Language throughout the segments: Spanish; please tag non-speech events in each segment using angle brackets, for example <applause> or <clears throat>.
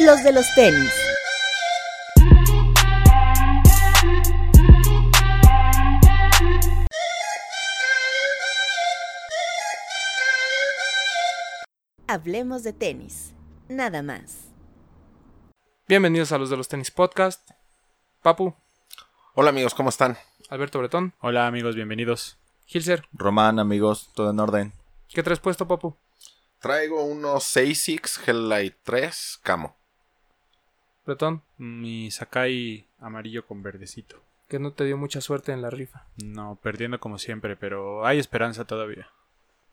los de los tenis. Hablemos de tenis, nada más. Bienvenidos a los de los tenis podcast. Papu, Hola amigos, ¿cómo están? Alberto Bretón, Hola amigos, bienvenidos. Gilser. Román, amigos, todo en orden. ¿Qué traes puesto, Papu? Traigo unos 6 Helllight 3 Camo. Bretón, Mi Sakai amarillo con verdecito. que no te dio mucha suerte en la rifa. No, perdiendo como siempre, pero hay esperanza todavía.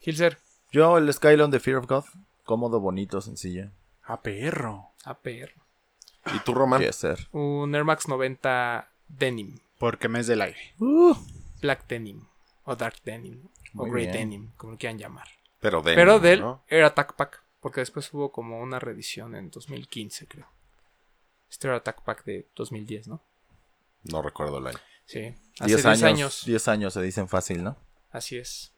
Gilser. Yo, el Skylon de Fear of God. Cómodo, bonito, sencillo. ¡A perro! APR. ¿Y tú, Román? Ser. Un Air Max 90 Denim. Porque mes del aire. Black Denim. O Dark Denim. O Grey bien. Denim, como lo quieran llamar. Pero de Pero del ¿no? Air Attack Pack. Porque después hubo como una reedición en 2015, creo. Este Air Attack Pack de 2010, ¿no? No recuerdo el año. Sí. Hace 10 10 años, años. 10 años se dicen fácil, ¿no? Así es.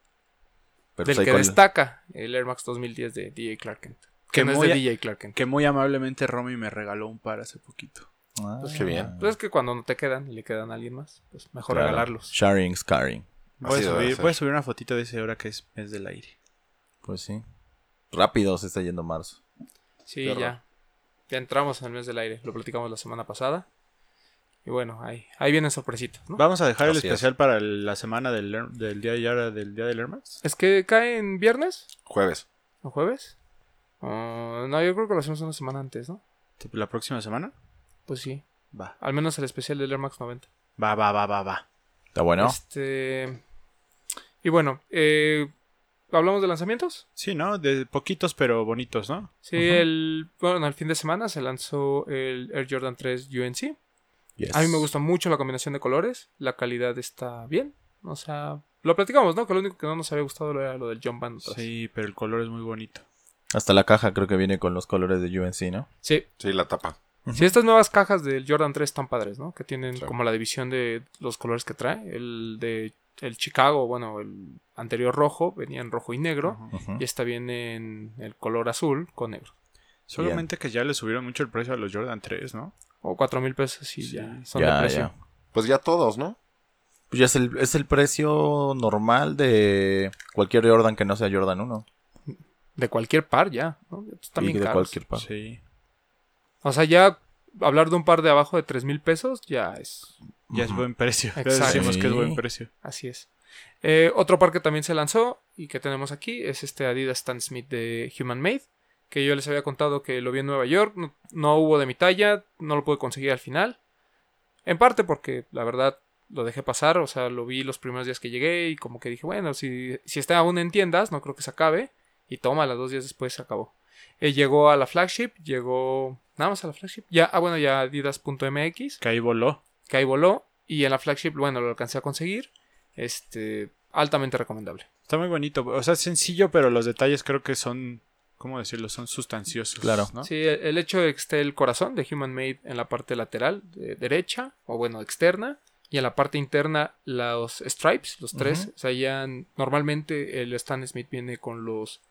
Pero Del pues que con- destaca el Air Max 2010 de DJ Clark Kent. Que Que no es muy de a- DJ Clark Kent. Que muy amablemente Romy me regaló un par hace poquito. Ah, Qué bien. Pues es que cuando no te quedan y le quedan a alguien más, pues mejor claro. regalarlos. Sharing, scaring. Voy a, subir, voy a subir una fotito de ese hora que es mes del aire. Pues sí. Rápido se está yendo marzo. Sí, ya. Ya entramos en el mes del aire. Lo platicamos la semana pasada. Y bueno, ahí, ahí vienen sorpresitas, ¿no? Vamos a dejar el es. especial para la semana del, del día y ahora del día del Max. ¿Es que cae en viernes Jueves. o jueves? Ah, no, yo creo que lo hacemos una semana antes, ¿no? ¿La próxima semana? Pues sí. Va. Al menos el especial del Air Max 90. Va, va, va, va, va. ¿Está bueno? Este. Y bueno, eh, ¿hablamos de lanzamientos? Sí, ¿no? De poquitos pero bonitos, ¿no? Sí, el, bueno, el fin de semana se lanzó el Air Jordan 3 UNC. Yes. A mí me gusta mucho la combinación de colores. La calidad está bien. O sea, lo platicamos, ¿no? Que lo único que no nos había gustado era lo del Jump Band. atrás. Sí, pero el color es muy bonito. Hasta la caja creo que viene con los colores de UNC, ¿no? Sí. Sí, la tapa. Sí, estas nuevas cajas del Jordan 3 están padres, ¿no? Que tienen Sí. como la división de los colores que trae. El de el Chicago, bueno, el anterior rojo, venía en rojo y negro. Y esta viene en el color azul con negro. Solamente que ya le subieron mucho el precio a los Jordan 3, ¿no? O cuatro mil pesos y Sí, ya son Ya, de precio. ya. Pues ya todos, ¿no? Pues ya es el, es el precio normal de cualquier Jordan que no sea Jordan 1. De cualquier par ya, ¿no? Están bien de caros. cualquier par. Sí. O sea, ya hablar de un par de abajo de tres mil pesos ya es Ya es buen precio. Exacto. decimos que es buen precio. Así es. Eh, otro par que también se lanzó y que tenemos aquí es este Adidas Stan Smith de Human Made. Que yo les había contado que lo vi en Nueva York. No, no hubo de mi talla. No lo pude conseguir al final. En parte porque la verdad lo dejé pasar. O sea, lo vi los primeros días que llegué. Y como que dije, bueno, si, si está aún en tiendas, no creo que se acabe. Y toma, las dos días después se acabó. Eh, llegó a la flagship. Llegó. Nada más a la flagship. Ya, ah, bueno, ya Adidas.mx Que ahí voló. que ahí voló. Y en la flagship, bueno, lo alcancé a conseguir. Este, altamente recomendable. Está muy bonito. O sea, es sencillo, pero los detalles creo que son. ¿Cómo decirlo? Son sustanciosos. Claro. ¿no? Sí, el el hecho de que esté el corazón de Human Made en la parte lateral, de derecha, o bueno, externa. Y en la parte interna, los stripes, los tres. O sea, ya normalmente el Stan Smith viene con los.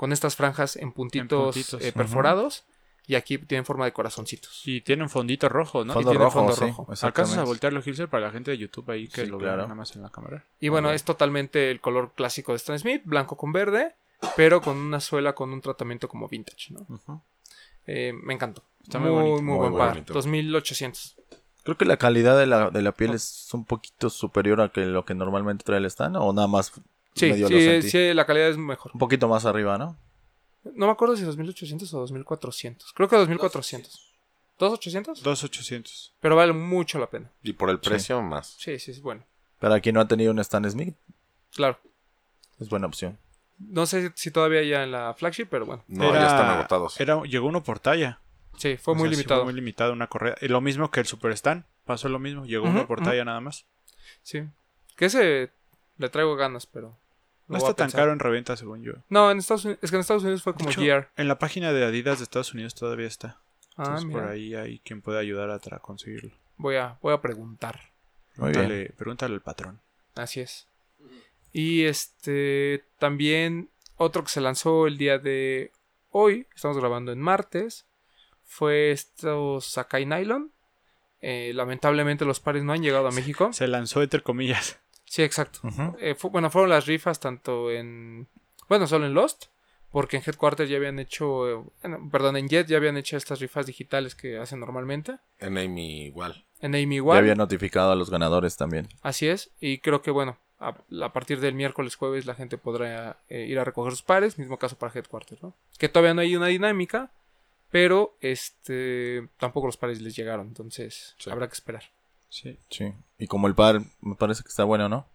Con estas franjas en puntitos, puntitos, eh, perforados. Y aquí tienen forma de corazoncitos. Y tiene un fondito rojo, ¿no? Fondo tiene rojo, fondo sí, rojo. ¿Alcanzas a voltearlo, Gilser, para la gente de YouTube ahí que Sí, lo claro. vea nada más en la cámara? Y bueno, es totalmente el color clásico de Stan Smith, blanco con verde, pero con una suela con un tratamiento como vintage, ¿no? Eh, me encantó. Está muy, muy bonito. Muy buen par. bonito. 2800. Creo que la calidad de la, de la piel es un poquito superior a que lo que normalmente trae el stand. O nada más Sí, sí, sí, la calidad es mejor. Un poquito más arriba, ¿no? No me acuerdo si 2800 o 2400. Creo que 2400. ¿2800? 2800. Pero vale mucho la pena. Y por el precio más. Sí, sí, es bueno. Para quien no ha tenido un Stan Smith, Claro. es buena opción. No sé si todavía ya en la flagship, pero bueno. No, ya están agotados. Era, llegó uno por talla. Sí, fue O muy sea, sí limitado. muy limitado una correa. Y lo mismo que el Super Stan. Pasó lo mismo. Llegó uno por talla nada más. Sí. Que ese le traigo ganas, pero. No está tan caro en reventa, según yo. No, en Estados Unidos. Es que en Estados Unidos fue como hecho, GR. En la página de Adidas de Estados Unidos todavía está. Ah, Entonces mira. por ahí hay quien pueda ayudar a tra- conseguirlo. Voy a, voy a preguntar. Muy bien. Pregúntale, pregúntale al patrón. Así es. Y este también otro que se lanzó el día de hoy, estamos grabando en martes, fue estos Sakai Nylon. Eh, lamentablemente los pares no han llegado a México. Se lanzó entre comillas. Sí, exacto. Eh, fu- bueno, fueron las rifas tanto en... Bueno, solo en Lost. Porque en Headquarter ya habían hecho... eh, perdón, en Jet ya habían hecho estas rifas digitales que hacen normalmente. En Amy igual. En Amy Ya igual. había notificado a los ganadores también. Así es. Y creo que, bueno, a, a partir del miércoles, jueves, la gente podrá eh, ir a recoger sus pares. Mismo caso para Headquarter, ¿no? Que todavía no hay una dinámica. Pero, este... Tampoco los pares les llegaron. Entonces, Sí. habrá que esperar. Sí. Sí. Y como el par me parece que está bueno, ¿no?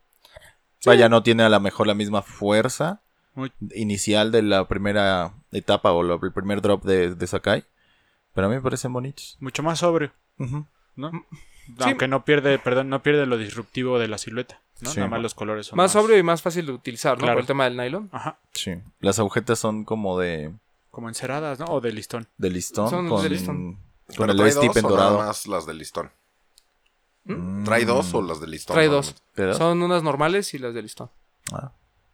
Vaya, no tiene a lo mejor la misma fuerza Muy- inicial de la primera etapa o lo- el primer drop de, de Sakai. Pero a mí me parecen bonitos. Mucho más sobrio. Sí. Aunque no pierde, perdón, no pierde lo disruptivo de la silueta, ¿no? Sí. Nada más los colores son Más sobrio y más fácil de utilizar, ¿no? Claro. Por el tema del nylon. Ajá. Sí. Las agujetas son como de, Como enceradas, ¿no? O de listón. de listón. Son con, de listón. con ¿Pero el trae S-tip dos en o dorado. nada más las de listón? Mm. ¿Trae dos o las de listón? Trae dos. Son unas normales y las de listón. Ah,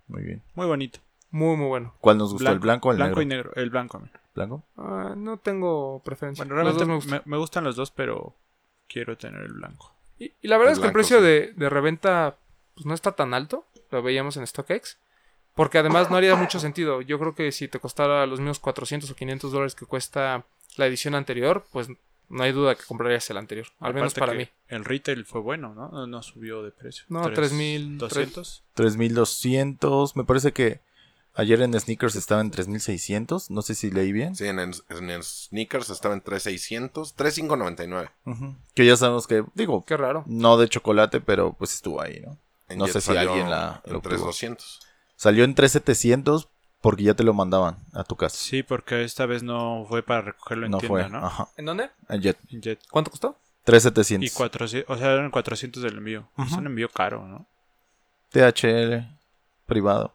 muy bien. Muy bonito. Muy, muy bueno. ¿Cuál nos gustó? ¿El blanco o el blanco negro? y negro. El blanco. a mí. ¿Blanco? Ah, no tengo preferencia. Bueno, realmente me me, gustan. me gustan los dos, pero quiero tener el blanco. Y, y la verdad El es que el blanco, precio sí. de, de reventa pues, no está tan alto. Lo veíamos en StockX. Porque además no haría mucho sentido. Yo creo que si te costara los mismos 400 o 500 dólares que cuesta la edición anterior, pues no hay duda que comprarías el anterior. Al menos para mí. El retail fue bueno, ¿no? No, no subió de precio. No, Tres- 3,000, 200. 3200. Me parece que ayer en Sneakers estaba en 3600. No sé si leí bien. Sí, en, en, sneakers estaba en 3600, 3599. Ujú. Que ya sabemos que, digo, Qué raro. no de chocolate, pero pues estuvo ahí, ¿no? En No Jet sé si alguien la- En 3200. Salió en 3700 porque ya te lo mandaban a tu casa. Sí, porque esta vez no fue para recogerlo en no tienda, fue. ¿no? Ajá. ¿En dónde? En Jet. En Jet. ¿Cuánto costó? 3700. Y 400, o sea, eran 400 del envío. Es Ujú. un envío caro, ¿no? THL privado.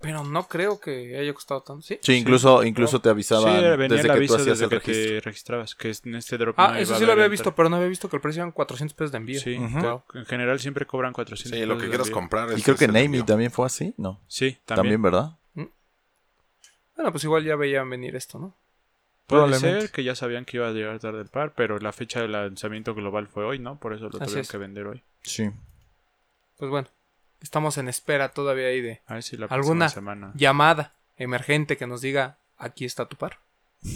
Pero no creo que haya costado tanto. ¿Sí? Sí, incluso, incluso te Sí, avisaban venía desde el que tú aviso hacías desde el que registro. te registrabas, que en este drop Ah, no eso sí lo había visto, pero no había visto que el precio eran 400 pesos de envío. Sí, wow. en general siempre cobran 400 Sí, lo que quieras comprar es Y creo que es envío. también fue así, ¿no? Sí, También, también. ¿verdad? Bueno, pues igual ya veían venir esto, ¿no? Puede ser que ya sabían que iba a llegar tarde el par, pero la fecha del lanzamiento global fue hoy, ¿no? Por eso lo Así tuvieron es. que vender hoy. Sí. Pues bueno, estamos en espera todavía ahí de A ver si la ¿Alguna? semana. llamada emergente que nos diga aquí está tu par. <laughs>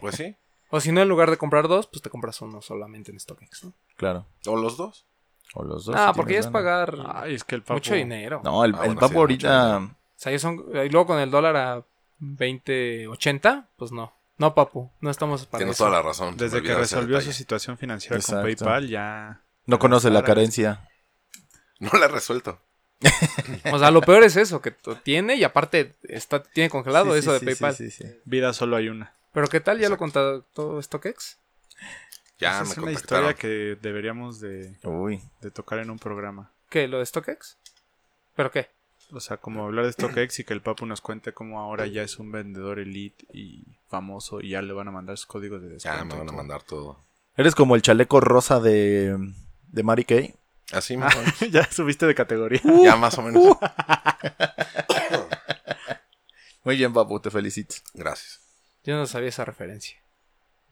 Pues sí. O si no, en lugar de comprar dos, pues te compras uno solamente en StockX, ¿no? Claro. O los dos. O los dos. ah, si porque es pagar Ay, es que el papo... mucho dinero. No, el, Ah, el bueno, papo sí, ahorita. O sea, son, y luego con el dólar a 20.80, pues no. No, papu, no estamos para Tienes eso. toda la razón. Desde que resolvió su situación financiera Exacto. con PayPal, ya... No conoce la carencia. No la he resuelto. <laughs> O sea, lo peor es eso, que tiene y aparte está, tiene congelado Sí, eso sí, de sí, PayPal. sí, sí, sí. Vida solo hay una. Pero ¿qué tal? ¿Ya lo Exacto. contactó StockX? Ya Esa me es una historia que deberíamos de, Uy. de tocar en un programa. ¿Qué? ¿Lo de StockX? ¿Pero qué? O sea, como hablar de StockX y que el Papu nos cuente cómo ahora ya es un vendedor elite y famoso y ya le van a mandar sus códigos de descuento. Ya me van a mandar todo. Eres como el chaleco rosa de, de Mary Kay. Así <laughs> más ya subiste de categoría. <laughs> Ya más o menos. <coughs> Muy bien, papu, te felicito. Gracias. Yo no sabía esa referencia.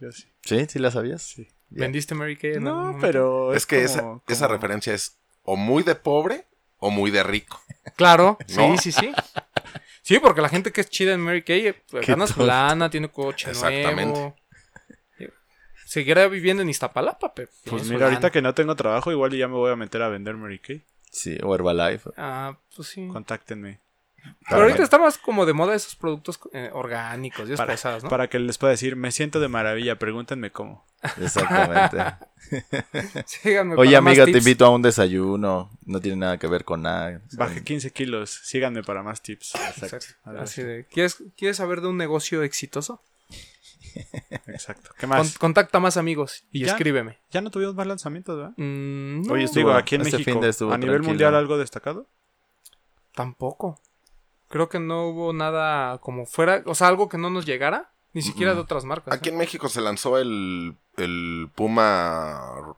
Yo sí. ¿Sí? ¿Sí la sabías? Sí. ¿Vendiste Mary Kay? en No, pero Es, que esa, como- esa como- referencia es o muy de pobre o muy de rico. Claro, <laughs> ¿No? sí, sí, sí. Sí, porque la gente que es chida en Mary Kay, eh, pues, gana su lana, tiene coche Exactamente. nuevo. Seguirá viviendo en Iztapalapa, pero Pues mira, ahorita que no tengo trabajo, igual ya me voy a meter a vender Mary Kay. Sí, o Herbalife. Ah, pues sí. Contáctenme. Pero ahorita está más como de moda esos productos eh, orgánicos y esas Para, cosas, ¿no? para que les pueda decir, me siento de maravilla, pregúntenme cómo. Exactamente. <laughs> Síganme Oye, para más amiga, te invito a un desayuno. No tiene nada que ver con nada. Bajé 15 kilos, síganme para más tips. Exacto. Así de, ¿quieres, ¿Quieres saber de un negocio exitoso? Exacto. ¿Qué Con- más? contacta más amigos y ¿Ya? escríbeme. Ya no tuvimos más lanzamientos, ¿verdad? Mm, no, Oye, estuvo- Digo, aquí en este México, fin de estuvo a nivel tranquilo. mundial algo destacado. tampoco. Creo que no hubo nada como fuera, o sea, algo que no nos llegara, ni siquiera de otras marcas. Aquí ¿eh? en México se lanzó el, el Puma.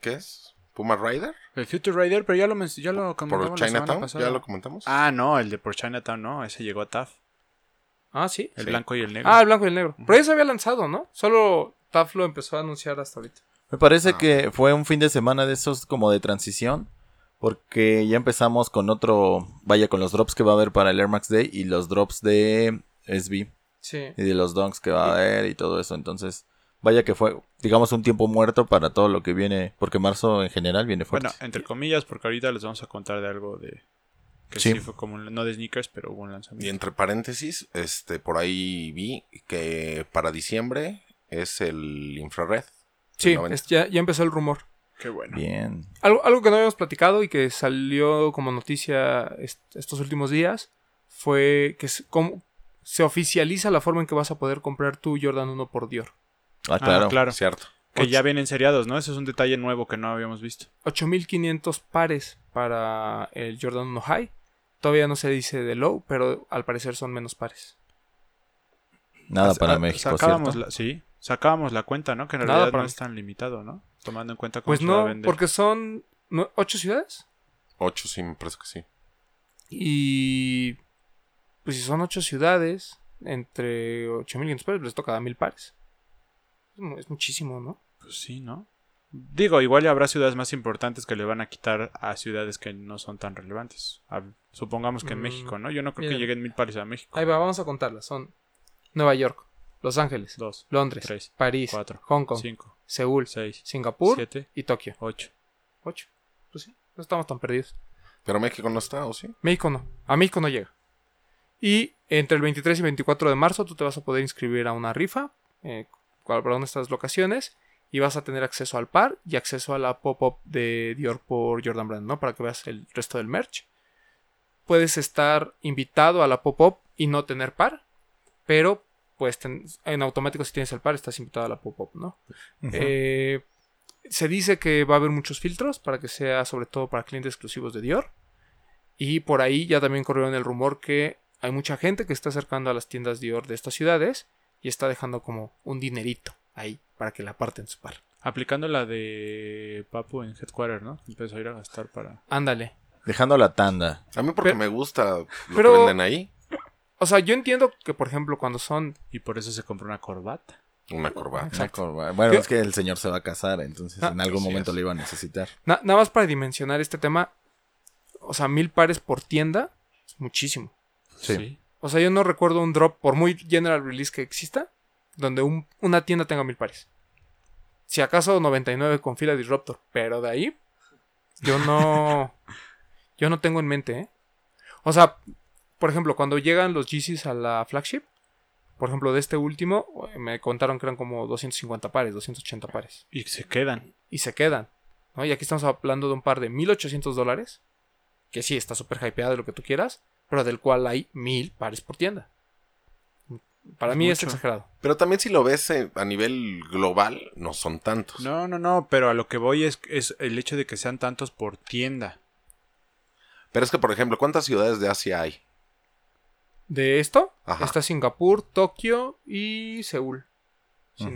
¿Qué es? ¿Puma Rider? El Future Rider, pero ya lo, ya lo ¿Por comentamos semana Chinatown? ¿Ya lo comentamos? Ah, no, el de por Chinatown no, ese llegó a TAF. Ah, sí. El Sí. blanco y el negro. Ah, el blanco y el negro. Pero ya se había lanzado, ¿no? Solo TAF lo empezó a anunciar hasta ahorita. Me parece Ah. que fue un fin de semana de esos como de transición. Porque ya empezamos con otro. Vaya, con los drops que va a haber para el Air Max Day y los drops de SB Sí. y de los donks que va a haber y todo eso. Entonces, vaya que fue, digamos, un tiempo muerto para todo lo que viene. Porque marzo en general viene fuerte. Bueno, entre comillas, porque ahorita les vamos a contar de algo de. Que Sí. sí, fue como. un- no de sneakers, pero hubo un Y lanzamiento. entre paréntesis, este, por ahí vi que para diciembre es el infrared. Sí, El 90. es- ya, ya empezó el rumor. Qué bueno. Bien. Algo, algo que no habíamos platicado y que salió como noticia est- estos últimos días fue que se, como- se oficializa la forma en que vas a poder comprar tu Jordan 1 por Dior. Ah, Ah, claro. claro. Cierto. Que ya vienen seriados, ¿no? Ese es un detalle nuevo que no habíamos visto. 8500 pares para el Jordan 1 High. Todavía no se dice de low, pero al parecer son menos pares. Nada para ah, México, Sacábamos ¿cierto? la, sí, sacábamos la cuenta, ¿no? Que en Nada realidad para no es tan limitado, ¿no? Tomando en cuenta cómo Pues se va a no, vender. porque son ¿no? ocho ciudades. Ocho, sí, me parece que sí. Y pues si son ocho ciudades, entre 8500 pares, les toca dar mil pares. Es mu- Es muchísimo, ¿no? Pues sí, ¿no? Digo, igual ya habrá ciudades más importantes que le van a quitar a ciudades que no son tan relevantes. A- supongamos que en Mm, México, ¿no? Yo no creo que lleguen mil pares a México. Ahí va, vamos a contarlas. Son Nueva York, Los Ángeles, Dos, Londres, tres, París, cuatro, Hong Kong, cinco, Seúl, seis, Singapur siete, y Tokio. ocho. Ocho. Pues sí, no estamos tan perdidos. Pero México no está, ¿o sí? México no. A México no llega. Y entre el 23 y 24 de marzo tú te vas a poder inscribir a una rifa eh, para una de estas locaciones y vas a tener acceso al par y acceso a la pop-up de Dior por Jordan Brand, ¿no? Para que veas el resto del merch. Puedes estar invitado a la pop-up y no tener par, pero pues ten- en automático si tienes el par estás invitado a la pop-up, ¿no? Eh, se dice que va a haber muchos filtros para que sea sobre todo para clientes exclusivos de Dior. Y por ahí ya también corrió el rumor que hay mucha gente que está acercando a las tiendas Dior de estas ciudades y está dejando como un dinerito ahí para que la aparten su par. Aplicando la de Papu en Headquarter, ¿no? Empezó a ir a gastar para... Ándale. Dejando la tanda. A mí porque Pero- me gusta lo pero- que venden ahí. O sea, yo entiendo que, por ejemplo, cuando son. Y por eso se compró una corbata. Una corbata. Una corba- Bueno, ¿Qué? es que el señor se va a casar, entonces Ah, en algún momento es. lo iba a necesitar. na- nada más para dimensionar este tema. O sea, mil pares por tienda. Es muchísimo. Sí. O sea, yo no recuerdo un drop, por muy general release que exista, donde un- una tienda tenga mil pares. Si acaso 99 con fila Disruptor. Pero de ahí, yo no. <laughs> yo no tengo en mente, ¿eh? O sea, por ejemplo, cuando llegan los Yeezys a la flagship, por ejemplo, de este último, me contaron que eran como 250 pares, 280 pares. Y se quedan. Y se quedan. ¿no? Y aquí estamos hablando de un par de 1800 dólares. Que sí, está súper hypeado de lo que tú quieras. Pero del cual hay mil pares por tienda. Para Es mí es exagerado. Pero también si lo ves eh, a nivel global, no son tantos. No, no, no, pero a lo que voy es, es el hecho de que sean tantos por tienda. Pero es que, por ejemplo, ¿cuántas ciudades de Asia hay? De esto, Ajá. está Singapur, Tokio y Seúl. Sí.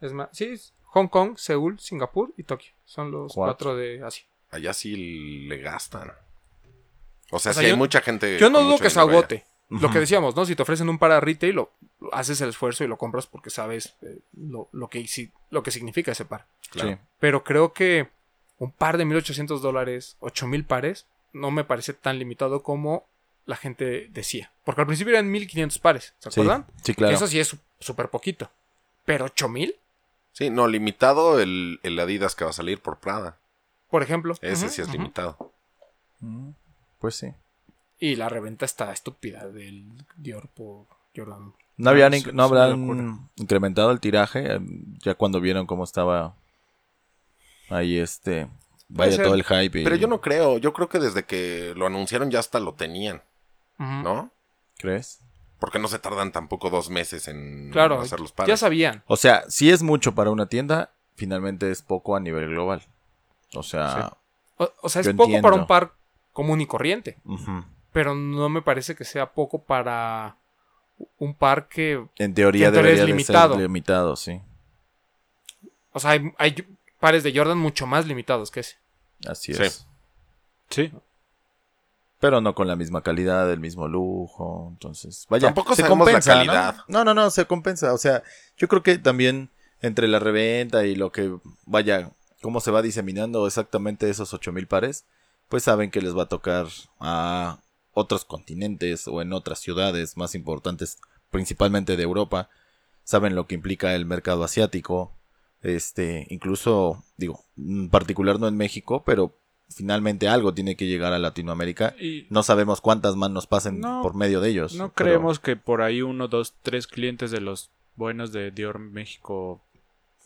Es más, sí, es Hong Kong, Seúl, Singapur y Tokio. Son los Cuatro. cuatro de Asia. Allá sí le gastan. O sea, O sea, sí hay mucha gente. Yo no dudo que se agote. Lo que decíamos, ¿no? Si te ofrecen un para retail, lo, lo- haces el esfuerzo y lo compras porque sabes eh, lo, lo que, si- lo que significa ese par. Claro. Sí. Pero creo que un par de 1800 dólares, 8000 pares, no me parece tan limitado como la gente decía. Porque al principio eran 1500 pares, ¿se Sí, acuerdan? sí, claro. Eso sí es súper poquito. Pero 8000, Sí, no, limitado el, el Adidas que va a salir por Prada. por ejemplo. Ese sí es limitado. Mm, Pues sí. Y la reventa está estúpida del Dior por Jordan. No, habían, es- inc- no habrán incrementado el tiraje eh, ya cuando vieron cómo estaba ahí este vaya ser. todo el hype. y- Pero yo no creo. Yo creo que desde que lo anunciaron ya hasta lo tenían, ¿no? ¿Crees? Porque no se tardan tampoco dos meses en Claro, hacer los ya pares. sabían. O sea, si es mucho para una tienda, finalmente es poco a nivel global. O sea, O, o sea, es poco entiendo. para un par común y corriente. Pero no me parece que sea poco para un par que. en teoría En teoría debería es de limitado. ser limitado, sí. O sea, hay, hay pares de Jordan mucho más limitados que ese. Así Sí. es. Sí. Pero no con la misma calidad, el mismo lujo. Entonces, vaya. Tampoco se la compensa, ¿no? calidad. ¿no? no, no, se compensa. O sea, yo creo que también entre la reventa y lo que vaya, cómo se va diseminando exactamente esos 8000 pares, pues saben que les va a tocar a otros continentes o en otras ciudades más importantes, principalmente de Europa. Saben lo que implica el mercado asiático. Este, incluso, digo, en particular no en México, pero finalmente algo tiene que llegar a Latinoamérica. Y No sabemos cuántas más nos pasen No, por medio de ellos. no pero- creemos que por ahí uno, dos, tres clientes de los buenos de Dior México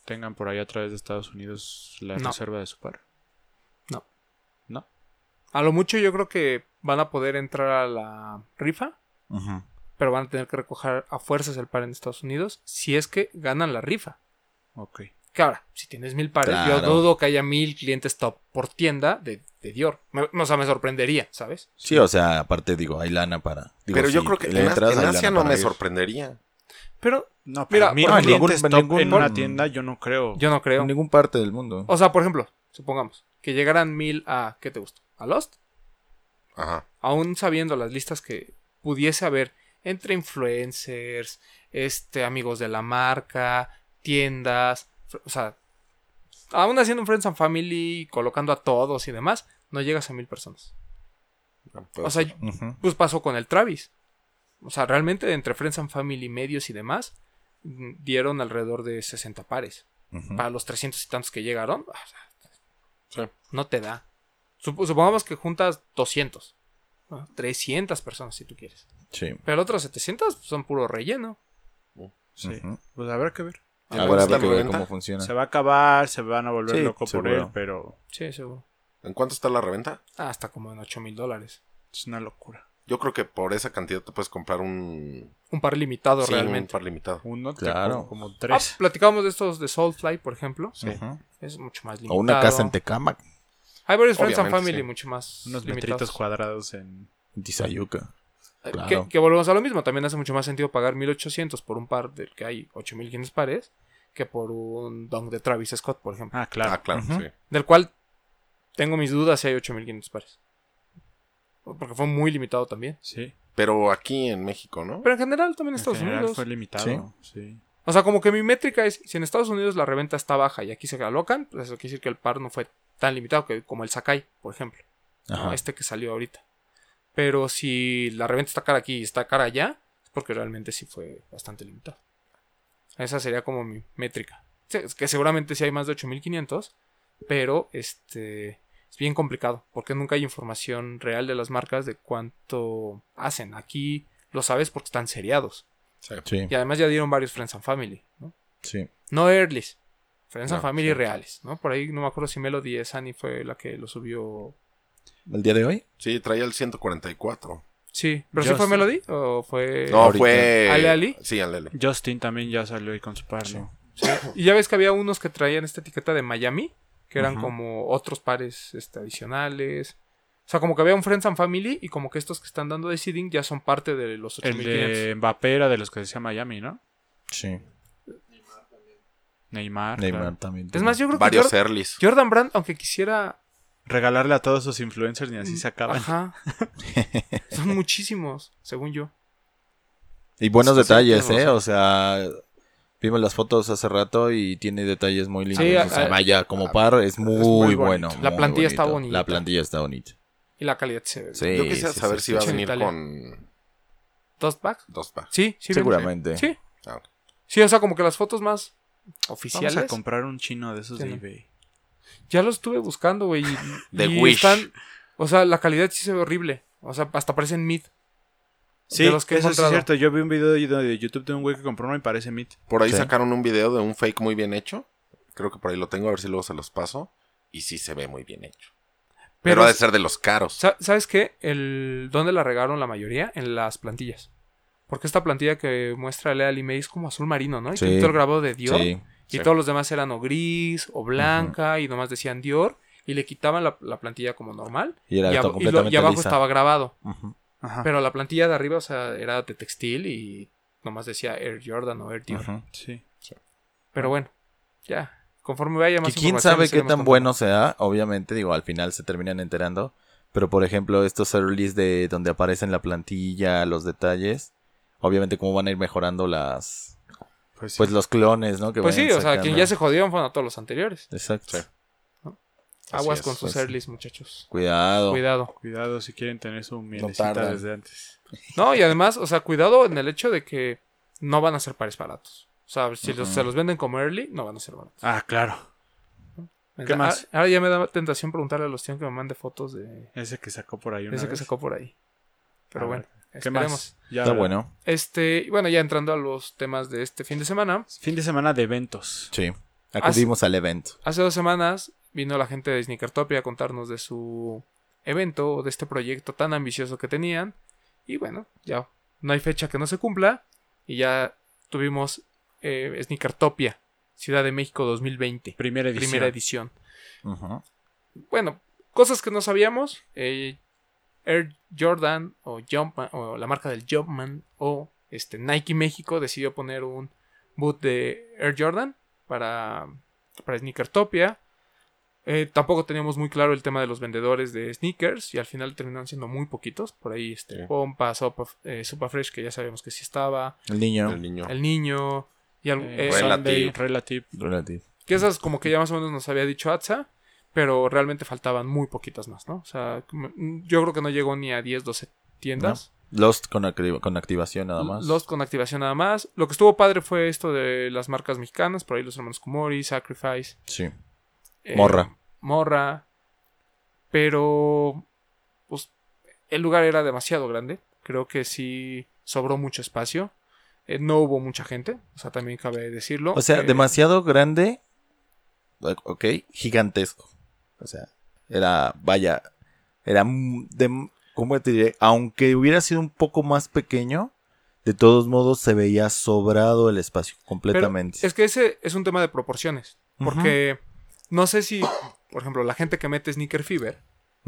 tengan por ahí a través de Estados Unidos la No. reserva de su par. No. No. A lo mucho yo creo que van a poder entrar a la rifa, pero van a tener que recoger a fuerzas el par en Estados Unidos si es que ganan la rifa. Ok. Que ahora, si tienes mil pares, yo dudo que haya mil clientes top por tienda de, de Dior. Me, o sea, me sorprendería, ¿sabes? Sí, o sea, aparte digo, hay lana para. digo, Pero yo si creo que en, entras, en Asia no me ir. sorprendería. Pero No, Mira, pero clientes en top ningún- en una ningún- tienda yo no creo. yo no creo. En ningún parte del mundo. O sea, por ejemplo, supongamos que llegaran mil a. ¿Qué te gusta? ¿A Lost? Ajá. Aún sabiendo las listas que pudiese haber entre influencers, este, amigos de la marca, tiendas, o sea, aún haciendo un Friends and Family, colocando a todos y demás, no llegas a mil personas. O sea, pues pasó con el Travis. O sea, realmente entre Friends and Family, medios y demás, dieron alrededor de 60 pares. Ujú. Para los 300 y tantos que llegaron, o sea, sí. no te da. Sup- supongamos que juntas 200. ¿no? 300 personas si tú quieres. Sí. Pero otros 700 son puro relleno. Sí. Pues habrá que ver. ¿Y Ahora cuánto habrá está ver cómo funciona. Se va a acabar, se van a volver Sí, locos por él, pero Sí, seguro. ¿En cuánto está la reventa? Ah, hasta como en 8 mil dólares. es una locura. Yo creo que por esa cantidad te puedes comprar un, Un par limitado sí, un realmente. par limitado. Uno te Claro. como, como Ah, tres. platicábamos de estos de Soulfly, por ejemplo. Sí. Es mucho más limitado. O una casa en Tecamac, Hay varios Friends and Family sí. mucho más unos limitados. metritos cuadrados en... en Tizayuca. Claro. Que, que volvemos a lo mismo. También hace mucho más sentido pagar 1800 por un par del que hay 8500 pares que por un dunk de Travis Scott, por ejemplo. Ah, claro. Ah, claro, Ujú. sí. Del cual tengo mis dudas si hay 8500 pares. Porque fue muy limitado también. Sí. Pero aquí en México, ¿no? Pero en general también en Estados general Unidos. fue limitado. Sí. O sea, como que mi métrica es, si en Estados Unidos la reventa está baja y aquí se alocan, pues eso quiere decir que el par no fue tan limitado que, como el Sakai, por ejemplo. Ajá. Este que salió ahorita. Pero si la reventa está cara aquí y está cara allá, es porque realmente sí fue bastante limitado. Esa sería como mi métrica. Es que seguramente sí hay más de 8500, pero este es bien complicado porque nunca hay información real de las marcas de cuánto hacen. Aquí lo sabes porque están seriados. Sí. Y además ya dieron varios Friends and Family, ¿no? sí. No Earlys. Friends and Family sí. reales, ¿no? Por ahí no me acuerdo si Melody Sani fue la que lo subió. ¿El día de hoy? Sí, traía el 144. Sí, pero ¿sí Yo fue sí. Melody o fue No, ahorita. fue... ¿Ale Ali? Sí, Ale Ali. Justin también ya salió ahí con su par, ¿no? Y ya ves que había unos que traían esta etiqueta de Miami, que eran como otros pares este, adicionales. O sea, como que había un Friends and Family y como que estos que están dando de seeding ya son parte de los El 8500. de Mbappé era de los que decía Miami, ¿no? Sí. Neymar. Neymar claro. también. Es más, yo creo que Varios Earlys. Jordan Brand, aunque quisiera... Regalarle a todos sus influencers ni así se acaban. Ajá. <laughs> son muchísimos, según yo. Y buenos detalles, ¿eh? razón. O sea, vimos las fotos hace rato y tiene detalles muy lindos. Sí, o sea, a- vaya, como par es muy, muy bueno. La muy plantilla está bonita. La plantilla está bonita. Y la calidad se ve. Sí, Yo quisiera sí, saber sí, si va a venir Italia. con ¿Dos packs? dos packs. Sí, sí. Seguramente. Sí. Ah. Sí, o sea, como que las fotos más Vamos oficiales. a comprar un chino de esos Sí, de no. eBay. Ya lo estuve buscando, güey. <laughs> The y Wish. están- o sea, la calidad sí se ve horrible. O sea, hasta parecen mid. Sí, De los que eso sí es cierto. Yo vi un video de de YouTube de un güey que compró uno y parece Meat. Por ahí Sí. sacaron un video de un fake muy bien hecho. Creo que por ahí lo tengo, a ver si luego se los paso. Y sí se ve muy bien hecho. Pero, Pero, ha de ser de los caros. sa- ¿sabes qué? El, ¿Dónde la regaron la mayoría? En las plantillas. Porque esta plantilla que muestra Lea Limei es como azul marino, ¿no? Y Sí. el grabado de Dior. Sí. Y Sí. todos los demás eran o gris o blanca y nomás decían Dior. Y le quitaban la, la plantilla como normal. Y era y, ab- y lo- y abajo lisa. estaba grabado. Ajá. Pero la plantilla de arriba, o sea, era de textil y nomás decía Air Jordan o Air Dior. Sí. Pero bueno, ya. Conforme vaya más Que quién sabe qué tan contando. bueno sea, obviamente, digo, al final se terminan enterando. Pero por ejemplo, estos earlys de donde aparecen la plantilla, los detalles, obviamente cómo van a ir mejorando las Pues, sí. pues los clones, ¿no? Que Pues sí, o sea, quien ya se jodieron fueron a todos los anteriores. Exacto. Sí. Aguas es, con sus pues. earlys, muchos. Cuidado. Cuidado. Cuidado si quieren tener su mielecita tardan. desde antes. No, y además, o sea, cuidado en el hecho de que no van a ser pares baratos. O sea, si los- se los venden como early, no van a ser baratos. Ah, claro. ¿Qué Ah, más? Ahora ya me da tentación preguntarle a los tíos que me mande fotos de Ese que sacó por ahí una ese que sacó por ahí. Pero A bueno, ¿Qué esperemos. más? Ya, Está bueno. Este, y bueno, ya entrando a los temas de este fin de semana. Fin de semana de eventos. Sí. Acudimos al evento. Hace dos semanas vino la gente de Sneakertopia a contarnos de su evento, o de este proyecto tan ambicioso que tenían. Y bueno, ya no hay fecha que no se cumpla. Y ya tuvimos eh, Sneakertopia, Ciudad de México 2020, Primera edición. primera edición. Bueno, cosas que no sabíamos. eh, Air Jordan o Jumpman, o la marca del Jumpman, o este, Nike México decidió poner un boot de Air Jordan para, para Sneakertopia. Eh, tampoco teníamos muy claro el tema de los vendedores de sneakers y al final terminaron siendo muy poquitos. Por ahí, este, Sí. Pompa, Sopa, eh, Sopa Fresh, que ya sabíamos que sí estaba. El niño. El niño. El niño. Y al- Eh, eh, Sunday, Relative. Relative. Relative. que esas como que ya más o menos nos había dicho Atsa, pero realmente faltaban muy poquitas más, ¿no? O sea, yo creo que no llegó ni a 10, 12 tiendas. Lost con, con activación nada más. Lost con activación nada más. Lo que estuvo padre fue esto de las marcas mexicanas, por ahí los hermanos Kumori, Sacrifice. Sí. eh, Morra. Morra. Pero, pues, el lugar era demasiado grande. Creo que sí sobró mucho espacio. Eh, no hubo mucha gente, o sea, también cabe decirlo. O sea, Eh, demasiado grande. Ok, gigantesco. O sea, era, vaya, era de, ¿cómo te diré? Aunque hubiera sido un poco más pequeño, de todos modos se veía sobrado el espacio, Pero completamente. es que ese es un tema de proporciones. Porque no sé si, por ejemplo, la gente que mete Sneaker Fever,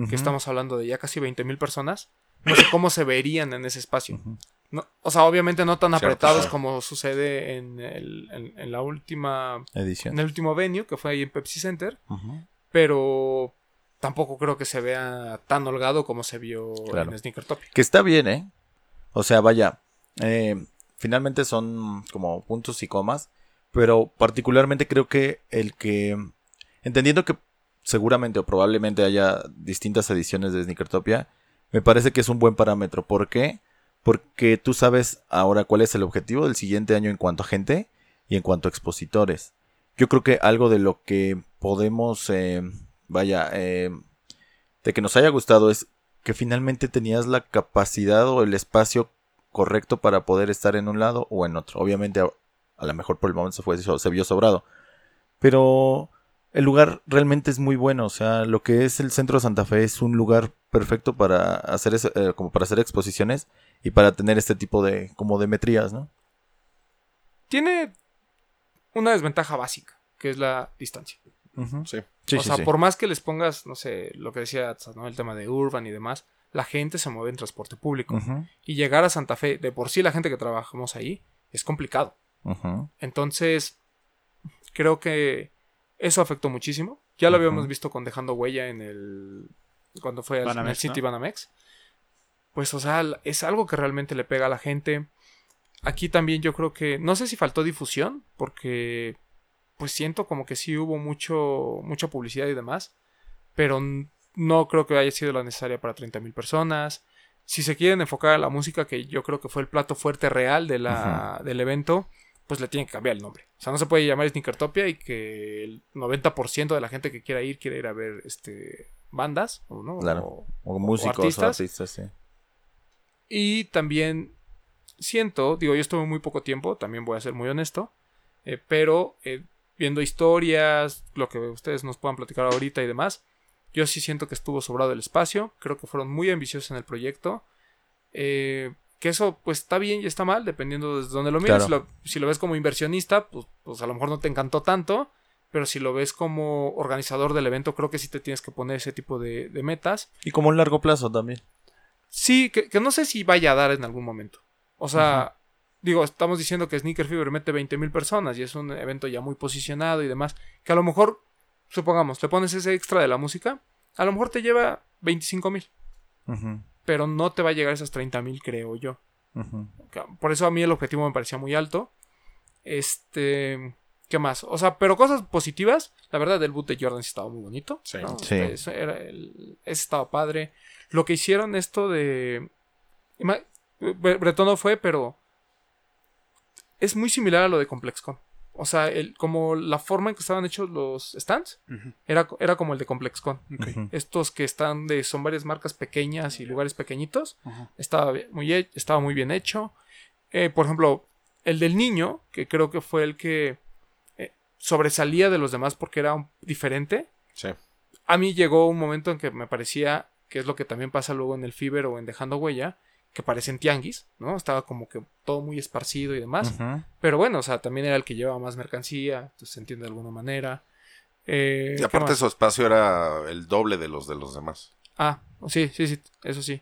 que estamos hablando de ya casi 20.000 personas, no sé cómo se verían en ese espacio. No, o sea, obviamente no tan Cierto, apretados como sucede en, el- en- en la última, Edición. en el último venue, que fue ahí en Pepsi Center. Pero tampoco creo que se vea tan holgado como se vio Claro. en Sneaker Top. Que está bien, ¿eh? O sea, vaya, eh, finalmente son como puntos y comas, pero particularmente creo que el que, entendiendo que seguramente o probablemente haya distintas ediciones de Sneakertopia, me parece que es un buen parámetro. ¿Por qué? Porque tú sabes ahora cuál es el objetivo del siguiente año en cuanto a gente y en cuanto a expositores. Yo creo que algo de lo que podemos, eh, vaya, eh, de que nos haya gustado es que finalmente tenías la capacidad o el espacio correcto para poder estar en un lado o en otro. Obviamente a, lo mejor por el momento se, fue, se vio sobrado. Pero el lugar realmente es muy bueno. O sea, lo que es el centro de Santa Fe es un lugar perfecto para hacer ese- eh, como para hacer exposiciones y para tener este tipo de como de metrías, ¿no? Tiene una desventaja básica, que es la distancia. Sí. Sí, o sí, sea, sí. por más que les pongas, no sé, lo que decía ¿no? El tema de urban y demás, la gente se mueve en transporte público. Y llegar a Santa Fe, de por sí la gente que trabajamos ahí, es complicado. Entonces, creo que eso afectó muchísimo. Ya lo habíamos visto con Dejando Huella en el... Cuando fue al, en el City ¿no? Banamex. Pues, o sea, es algo que realmente le pega a la gente. Aquí también yo creo que... No sé si faltó difusión, porque... Pues siento como que sí hubo mucho, mucha publicidad y demás. Pero no creo que haya sido la necesaria para 30.000 personas. Si se quieren enfocar a la música, que yo creo que fue el plato fuerte real de la, del evento, pues le tienen que cambiar el nombre. O sea, no se puede llamar Sneakertopia y que el 90% de la gente que quiera ir quiera ir a ver este bandas, ¿o ¿no? Claro. O- O músicos o artistas. artistas, sí. y también siento, digo, yo estuve muy poco tiempo, también voy a ser muy honesto, eh, pero eh, viendo historias, lo que ustedes nos puedan platicar ahorita y demás, yo sí siento que estuvo sobrado el espacio, creo que fueron muy ambiciosos en el proyecto, eh, que eso pues está bien y está mal, dependiendo desde donde lo mires, Claro. si, lo, si lo ves como inversionista, pues, pues a lo mejor no te encantó tanto, pero si lo ves como organizador del evento, creo que sí te tienes que poner ese tipo de, de metas. Y como un largo plazo también. Sí, que, que no sé si vaya a dar en algún momento. O sea, digo, estamos diciendo que Sneaker Fever mete 20.000 personas y es un evento ya muy posicionado y demás. Que a lo mejor, supongamos, le pones ese extra de la música, a lo mejor te lleva 25 mil. Ujú, Pero no te va a llegar a esas 30 mil, creo yo. Por eso a mí el objetivo me parecía muy alto. Este. ¿Qué más? O sea, pero cosas positivas. La verdad, el boot de Jordan sí estaba muy bonito. Sí. ¿no? Sí. Eso era el- ese estaba padre. Lo que hicieron esto de. Bretón no fue, pero. Es muy similar a lo de ComplexCon. O sea, el, como la forma en que estaban hechos los stands era, era como el de ComplexCon. Estos que están de. son varias marcas pequeñas y lugares pequeñitos. Estaba muy, estaba muy bien hecho. Eh, por ejemplo, el del niño, que creo que fue el que eh, sobresalía de los demás porque era un- diferente. Sí. A mí llegó un momento en que me parecía, que es lo que también pasa luego en el Fiber o en Dejando Huella, que parecen tianguis, ¿no? Estaba como que todo muy esparcido y demás. Pero bueno, o sea, también era el que llevaba más mercancía, entonces se entiende de alguna manera. Eh, Y ¿qué aparte su espacio era el doble de los de los demás. Ah, sí, sí, sí, eso sí.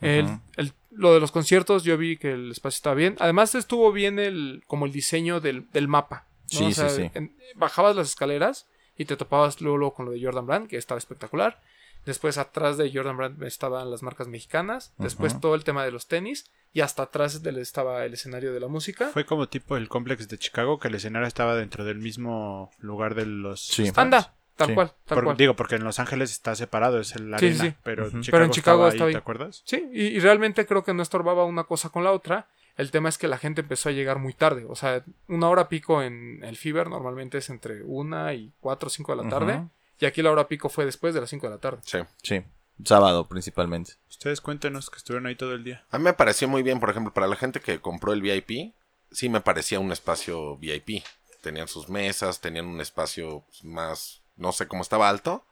El- el- lo de los conciertos, yo vi que el espacio estaba bien. Además, estuvo bien el, como el diseño del, del mapa. ¿no? Sí, O sea, sí, sí. en- bajabas las escaleras y te topabas luego, luego con lo de Jordan Brand, que estaba espectacular. Después, atrás de Jordan Brand estaban las marcas mexicanas. Después, todo el tema de los tenis. Y hasta atrás del- estaba el escenario de la música. Fue como tipo el complex de Chicago, que el escenario estaba dentro del mismo lugar de los. Sí. Anda, tal Sí. cual, tal Por- cual. Digo, porque en Los Ángeles está separado, es el Sí, arena. sí. Pero, Ujú. Chicago Pero en Chicago estaba estaba ahí, ahí. ¿te acuerdas? Sí, y, y realmente creo que no estorbaba una cosa con la otra. El tema es que la gente empezó a llegar muy tarde. O sea, una hora pico en el Fiber normalmente es entre una y cuatro o cinco de la tarde. Y aquí la hora pico fue después de las 5 de la tarde. Sí. Sí, sábado principalmente. Ustedes cuéntenos que estuvieron ahí todo el día. A mí me pareció muy bien, por ejemplo, para la gente que compró el VIP, sí me parecía un espacio VIP. Tenían sus mesas, tenían un espacio pues, más, no sé cómo estaba alto,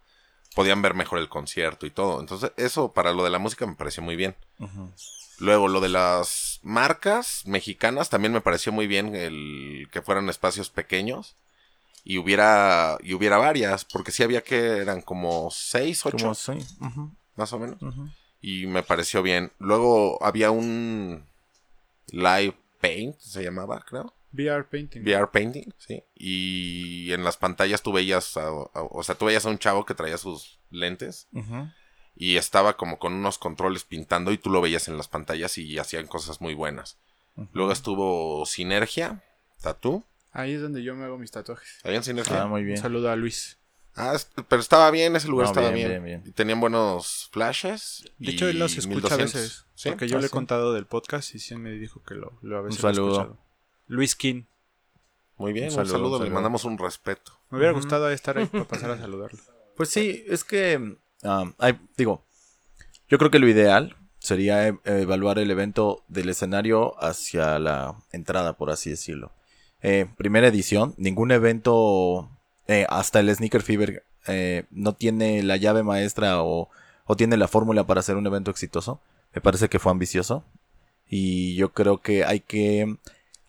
podían ver mejor el concierto y todo. Entonces, eso para lo de la música me pareció muy bien. Luego, lo de las marcas mexicanas también me pareció muy bien el que fueran espacios pequeños y hubiera y hubiera varias, porque sí había que eran como seis, ocho, Como. Ujú, más o menos y me pareció bien. Luego había un live paint, se llamaba, creo. VR Painting. VR painting, sí. Y en las pantallas tú veías, a- a- o sea, tú veías a un chavo que traía sus lentes y estaba como con unos controles pintando y tú lo veías en las pantallas y hacían cosas muy buenas. Luego estuvo Sinergia, Tatú. Ahí es donde yo me hago mis tatuajes. ¿Habían Ah, Sinergia? muy Un bien. saludo a Luis. Ah, pero estaba bien, ese lugar No, estaba bien, bien, bien, bien. Y tenían buenos flashes. De hecho, él nos escucha 1200. a veces. ¿Sí? Porque yo Ah, le he sí. contado del podcast y sí me dijo que lo, lo a veces Un lo saludo. escuchado. Luis King. Muy bien, Un un saludo, saludo, un le saludo. mandamos un respeto. Me hubiera Ujú. gustado estar ahí para <laughs> pasar a saludarlo. Pues sí, es que, ah, hay- digo, yo creo que lo ideal sería e- evaluar el evento del escenario hacia la entrada, por así decirlo. Eh, primera edición, ningún evento, eh, hasta el Sneaker Fever, eh, no tiene la llave maestra o, o tiene la fórmula para hacer un evento exitoso. Me parece que fue ambicioso. Y yo creo que hay que,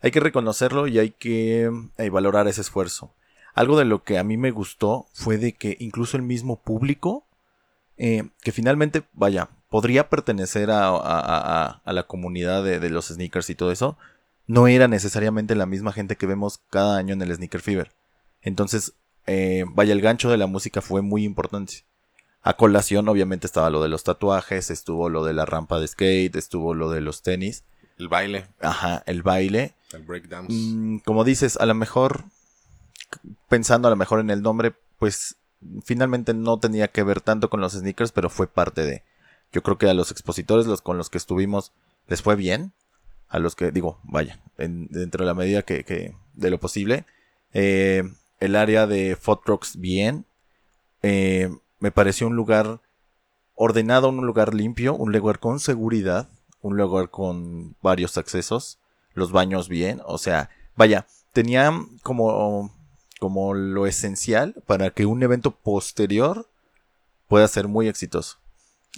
hay que reconocerlo y hay que valorar ese esfuerzo. Algo de lo que a mí me gustó fue de que incluso el mismo público, que finalmente, vaya, podría pertenecer a- a- a la comunidad de, de los sneakers y todo eso, no era necesariamente la misma gente que vemos cada año en el Sneaker Fever. Entonces, eh, vaya, el gancho de la música fue muy importante. A colación, obviamente, estaba lo de los tatuajes, estuvo lo de la rampa de skate, estuvo lo de los tenis, El baile, ajá, el baile. el breakdance. Mm, como dices, a lo mejor, pensando a lo mejor en el nombre, pues finalmente no tenía que ver tanto con los sneakers, pero fue parte de. Yo creo que a los expositores los con los que estuvimos les fue bien. A los que, digo, vaya, en- dentro de la medida que, de lo posible. Eh, el área de Trucks bien. Eh, me pareció un lugar ordenado, un lugar limpio, un lugar con seguridad, un lugar con varios accesos, los baños bien, o sea, vaya, tenía como, como lo esencial para que un evento posterior pueda ser muy exitoso.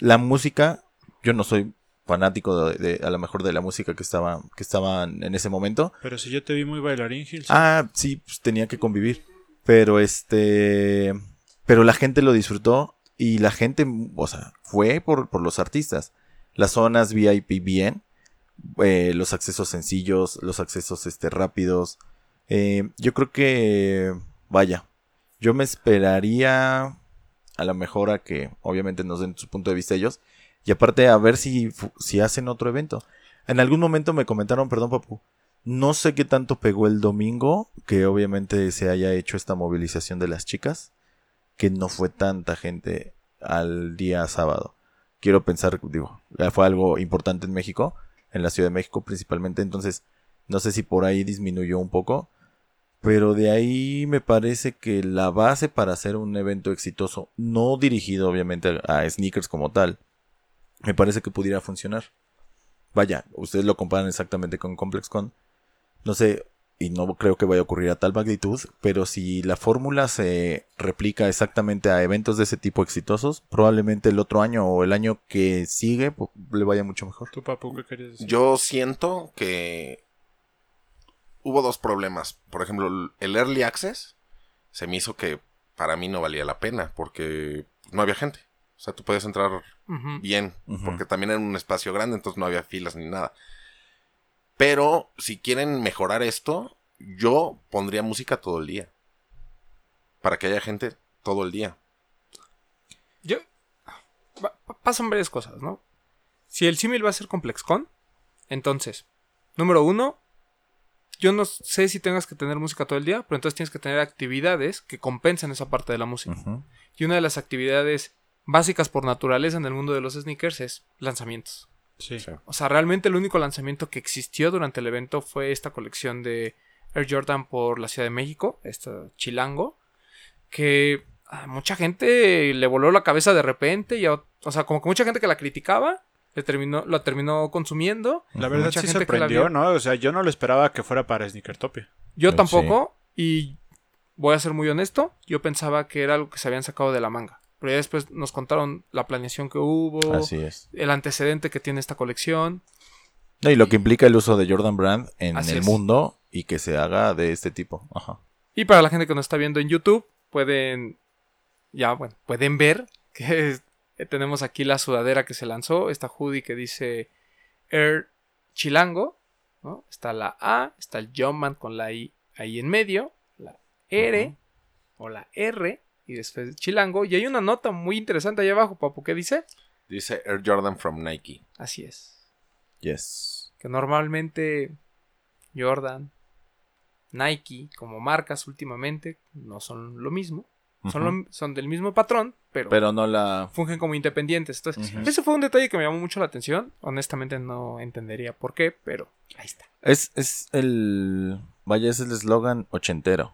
La música, yo no soy fanático de, de- a lo mejor de la música que estaba que estaban en ese momento. Pero si yo te vi muy bailarín, Gil. sí. Ah, sí, pues tenía que convivir. Pero este. Pero la gente lo disfrutó. Y la gente, o sea, fue por, por los artistas. Las zonas VIP bien. eh, los accesos sencillos. Los accesos este, rápidos. Eh, yo creo que. Vaya. Yo me esperaría a lo mejor a que obviamente nos den su punto de vista ellos. Y aparte a ver si, si hacen otro evento. En algún momento me comentaron, perdón papu, no sé qué tanto pegó el domingo, que obviamente se haya hecho esta movilización de las chicas, que no fue tanta gente al día sábado. Quiero pensar, digo, fue algo importante en México, en la Ciudad de México principalmente, entonces no sé si por ahí disminuyó un poco, pero de ahí me parece que la base para hacer un evento exitoso, no dirigido obviamente a, a sneakers como tal, me parece que pudiera funcionar. Vaya, ustedes lo comparan exactamente con ComplexCon. No sé, y no creo que vaya a ocurrir a tal magnitud, pero si la fórmula se replica exactamente a eventos de ese tipo exitosos, probablemente el otro año o el año que sigue pu- le vaya mucho mejor. ¿Tú, papu, qué querías decir? Yo siento que hubo dos problemas. Por ejemplo, el Early Access se me hizo que para mí no valía la pena porque no había gente. O sea, tú podías entrar Bien, porque también era un espacio grande, entonces no había filas ni nada. Pero si quieren mejorar esto, yo pondría música todo el día. Para que haya gente todo el día. Yo. pa- pa- pasan varias cosas, ¿no? Si el símil va a ser ComplexCon, entonces, número uno, yo no sé si tengas que tener música todo el día, pero entonces tienes que tener actividades que compensen esa parte de la música. Y una de las actividades básicas por naturaleza en el mundo de los sneakers es lanzamientos. Sí. O sea, realmente el único lanzamiento que existió durante el evento fue esta colección de Air Jordan por la Ciudad de México, esta Chilango, que a mucha gente le voló la cabeza de repente y a o sea, como que mucha gente que la criticaba le terminó la terminó consumiendo. La verdad Mucha sí gente que la sorprendió. ¿no? O sea, yo no lo esperaba que fuera para Sneakertopia. Yo Sí. tampoco y voy a ser muy honesto, yo pensaba que era algo que se habían sacado de la manga. Pero ya después nos contaron la planeación que hubo, Así es. el antecedente que tiene esta colección. No, y lo que implica el uso de Jordan Brand en el es. mundo y que se haga de este tipo. Ajá. Y para la gente que nos está viendo en YouTube, pueden. Ya, bueno, pueden ver que es- <laughs> tenemos aquí la sudadera que se lanzó. Esta hoodie que dice Air Chilango. ¿no? Está la A, está el Jumpman con la I ahí en medio, la R o la R y después Chilango. Y hay una nota muy interesante ahí abajo, Papu, ¿qué dice? Dice Air Jordan from Nike. Así es. Yes. Que normalmente Jordan, Nike como marcas últimamente no son lo mismo. Son, lo- son del mismo patrón, pero, Pero no la... fungen como independientes. Entonces, Ujú. ese fue un detalle que me llamó mucho la atención. Honestamente no entendería por qué, pero ahí está. Es, es el... Vaya, es el eslogan ochentero.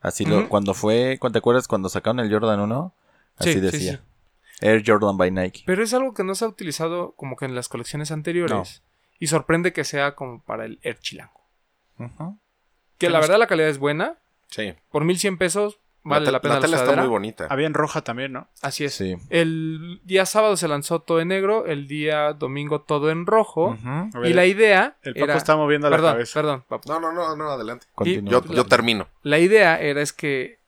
Así lo... Ujú. Cuando fue... ¿Te acuerdas cuando sacaron el Jordan 1? Así Sí, sí, decía. sí. Air Jordan by Nike. Pero es algo que no se ha utilizado como que en las colecciones anteriores. Y sorprende que sea como para el Air Chilango. Que ¿Qué la verdad la calidad es buena. Sí. Por 1100 pesos vale la, pena la, tela está muy bonita. Había en roja también, ¿no? Así es. Sí. El día sábado se lanzó todo en negro, el día domingo todo en rojo. Y la idea el Paco era... está moviendo la perdón, cabeza. perdón, papu. No, no, no, no, adelante. Continúa. Yo, la- yo termino. La idea era es que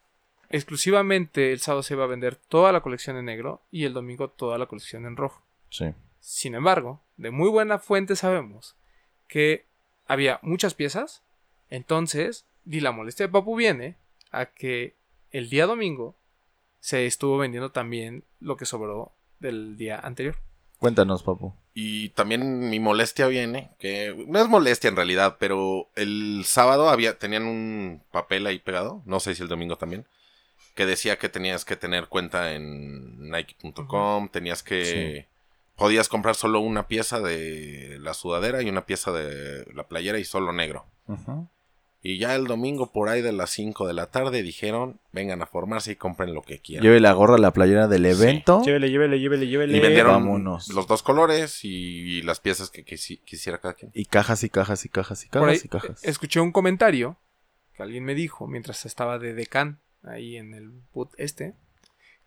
exclusivamente el sábado se iba a vender toda la colección en negro y el domingo toda la colección en rojo. Sí. Sin embargo, de muy buena fuente sabemos que había muchas piezas, entonces, y la molestia de Papu viene a que el día domingo se estuvo vendiendo también lo que sobró del día anterior. Cuéntanos, papu. Y también mi molestia viene, que no es molestia en realidad, pero el sábado había, tenían un papel ahí pegado, no sé si el domingo también, que decía que tenías que tener cuenta en Nike.com, tenías que... Podías comprar solo una pieza de la sudadera y una pieza de la playera y solo negro. Ujú. Y ya el domingo por ahí de las 5 de la tarde dijeron, vengan a formarse y compren lo que quieran. Lleve la gorra, la playera del evento. Llévele, llévele, llévele, llévele. Y vendieron vámonos. los dos colores y las piezas que quisi- quisiera cada quien. Y cajas y cajas y cajas y ahí cajas y cajas. eh, escuché un comentario que alguien me dijo mientras estaba de decán ahí en el boot este,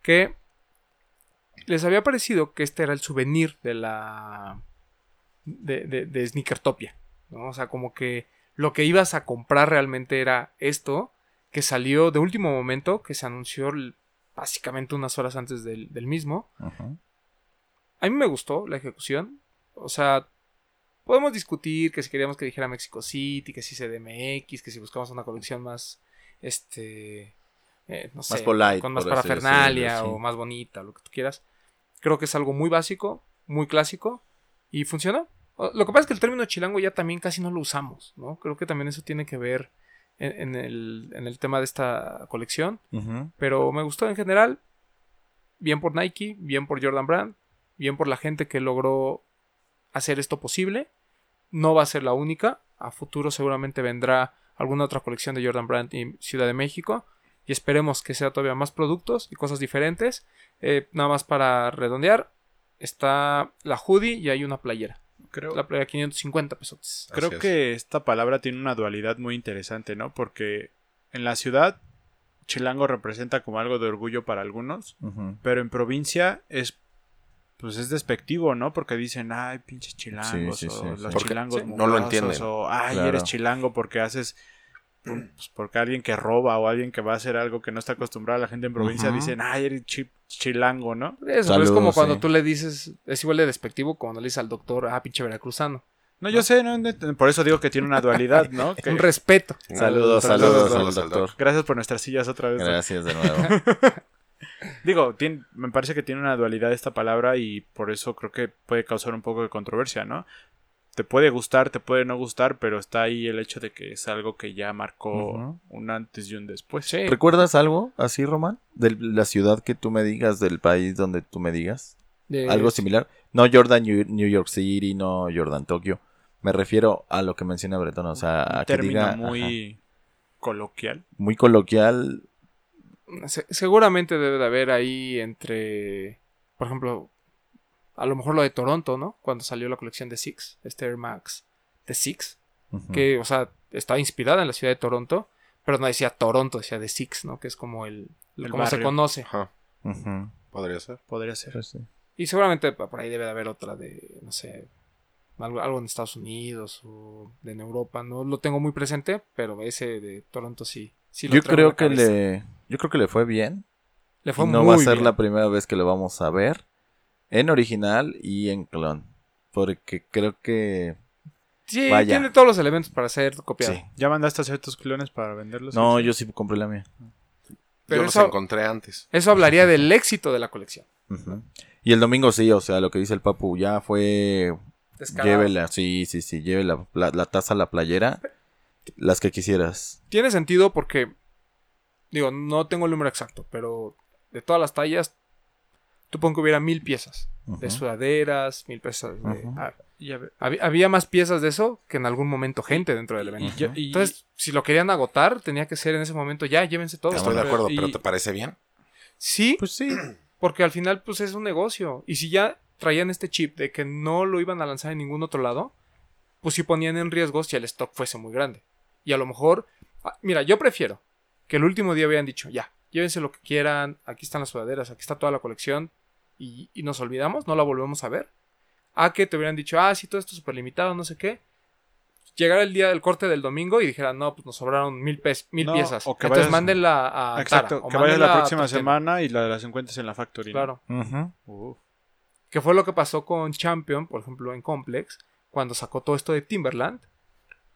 que les había parecido que este era el souvenir de la de, de, de Sneakertopia, ¿no? O sea, como que lo que ibas a comprar realmente era esto, que salió de último momento, que se anunció básicamente unas horas antes del, del mismo. Ujú. A mí me gustó la ejecución. O sea, podemos discutir que si queríamos que dijera Mexico City, que si CDMX, que si buscamos una colección más, este, eh, no Más polite, con más parafernalia o más bonita, lo que tú quieras. Creo que es algo muy básico, muy clásico y funcionó. Lo que pasa es que el término chilango ya también casi no lo usamos, ¿no? Creo que también eso tiene que ver en, en el, en el tema de esta colección. Pero me gustó en general. Bien por Nike, bien por Jordan Brand, bien por la gente que logró hacer esto posible. No va a ser la única. A futuro seguramente vendrá alguna otra colección de Jordan Brand en Ciudad de México. Y esperemos que sea todavía más productos y cosas diferentes. Eh, nada más para redondear. Está la hoodie y hay una playera. Creo, La playera 550 pesos. creo es. que esta palabra tiene una dualidad muy interesante, ¿no? Porque en la ciudad, chilango representa como algo de orgullo para algunos, pero en provincia es pues es despectivo, ¿no? Porque dicen, ay, pinches chilangos, Sí, sí, o sí, los sí. Porque chilangos no lo entienden. o ay, Claro. eres chilango porque haces pues porque alguien que roba o alguien que va a hacer algo que no está acostumbrado a la gente en provincia Ujú. dicen, ay, eres chi- chilango, ¿no? Eso, pero es como cuando sí. tú le dices, es igual de despectivo cuando le dices al doctor, ah, pinche veracruzano. No, yo sé, no, por eso digo que tiene una dualidad, ¿no? <laughs> Que- Un respeto. Saludos, Saludos, saludos, saludos al al doctor. Gracias por nuestras sillas otra vez. Gracias de <laughs> nuevo. Digo, tiene- me parece que tiene una dualidad esta palabra y por eso creo que puede causar un poco de controversia, ¿no? Te puede gustar, te puede no gustar, pero está ahí el hecho de que es algo que ya marcó un antes y un después. Sí. ¿Recuerdas algo así, Román? De la ciudad que tú me digas, del país donde tú me digas. De- Algo similar. No Jordan New New York City, no Jordan Tokio. Me refiero a lo que menciona Bretón, o sea, a Un que término diga muy coloquial. muy coloquial. Se- seguramente debe de haber ahí entre, por ejemplo, a lo mejor lo de Toronto, ¿no? Cuando salió la colección de Six, este Air Max de Six, que, o sea, está inspirada en la ciudad de Toronto, pero no decía Toronto, decía de Six, ¿no? Que es como el, El como se conoce. Ajá, podría ser. Podría ser. Pues sí. Y seguramente por ahí debe de haber otra de, no sé, algo, algo en Estados Unidos o de en Europa. No lo tengo muy presente, pero ese de Toronto sí. sí lo Yo creo que le yo creo que le fue bien. Le fue no muy va a ser bien. la primera vez que lo vamos a ver en original y en clon, porque creo que Sí, Vaya. tiene todos los elementos para ser copiado. sí. ¿Ya mandaste a hacer tus clones para venderlos? No, yo sí compré la mía. Pero Yo los encontré antes. Eso hablaría del <laughs> éxito de la colección. Y el domingo sí, o sea, lo que dice el papu ya fue Descarado. llévela, sí, sí, sí, lleve la, la, la taza, la playera, las que quisieras. Tiene sentido porque, digo, no tengo el número exacto, pero de todas las tallas, tú pon que hubiera mil piezas. De sudaderas, mil piezas de... Ujú. ah, Y a ver- había, había más piezas de eso que en algún momento gente dentro del evento. Entonces, si lo querían agotar, tenía que ser en ese momento ya, llévense todo. Estoy de acuerdo, y- pero ¿te parece bien? Sí, Pues sí. <clears throat> porque al final pues es un negocio. Y si ya traían este chip de que no lo iban a lanzar en ningún otro lado, pues sí ponían en riesgo si el stock fuese muy grande. Y a lo mejor, ah, mira, yo prefiero que el último día hubieran dicho, ya, llévense lo que quieran, aquí están las sudaderas, aquí está toda la colección, y, y nos olvidamos, no la volvemos a ver. A que te hubieran dicho, ah, sí, todo esto es súper limitado, no sé qué. Llegara el día del corte del domingo y dijeran, no, pues nos sobraron mil, pes- mil No, piezas. o que Entonces vayas- mándenla a Exacto, Tara, o que vayas la a próxima semana y la de las encuentres en la Factory. ¿no? Claro. Que fue lo que pasó con Champion, por ejemplo, en Complex, cuando sacó todo esto de Timberland.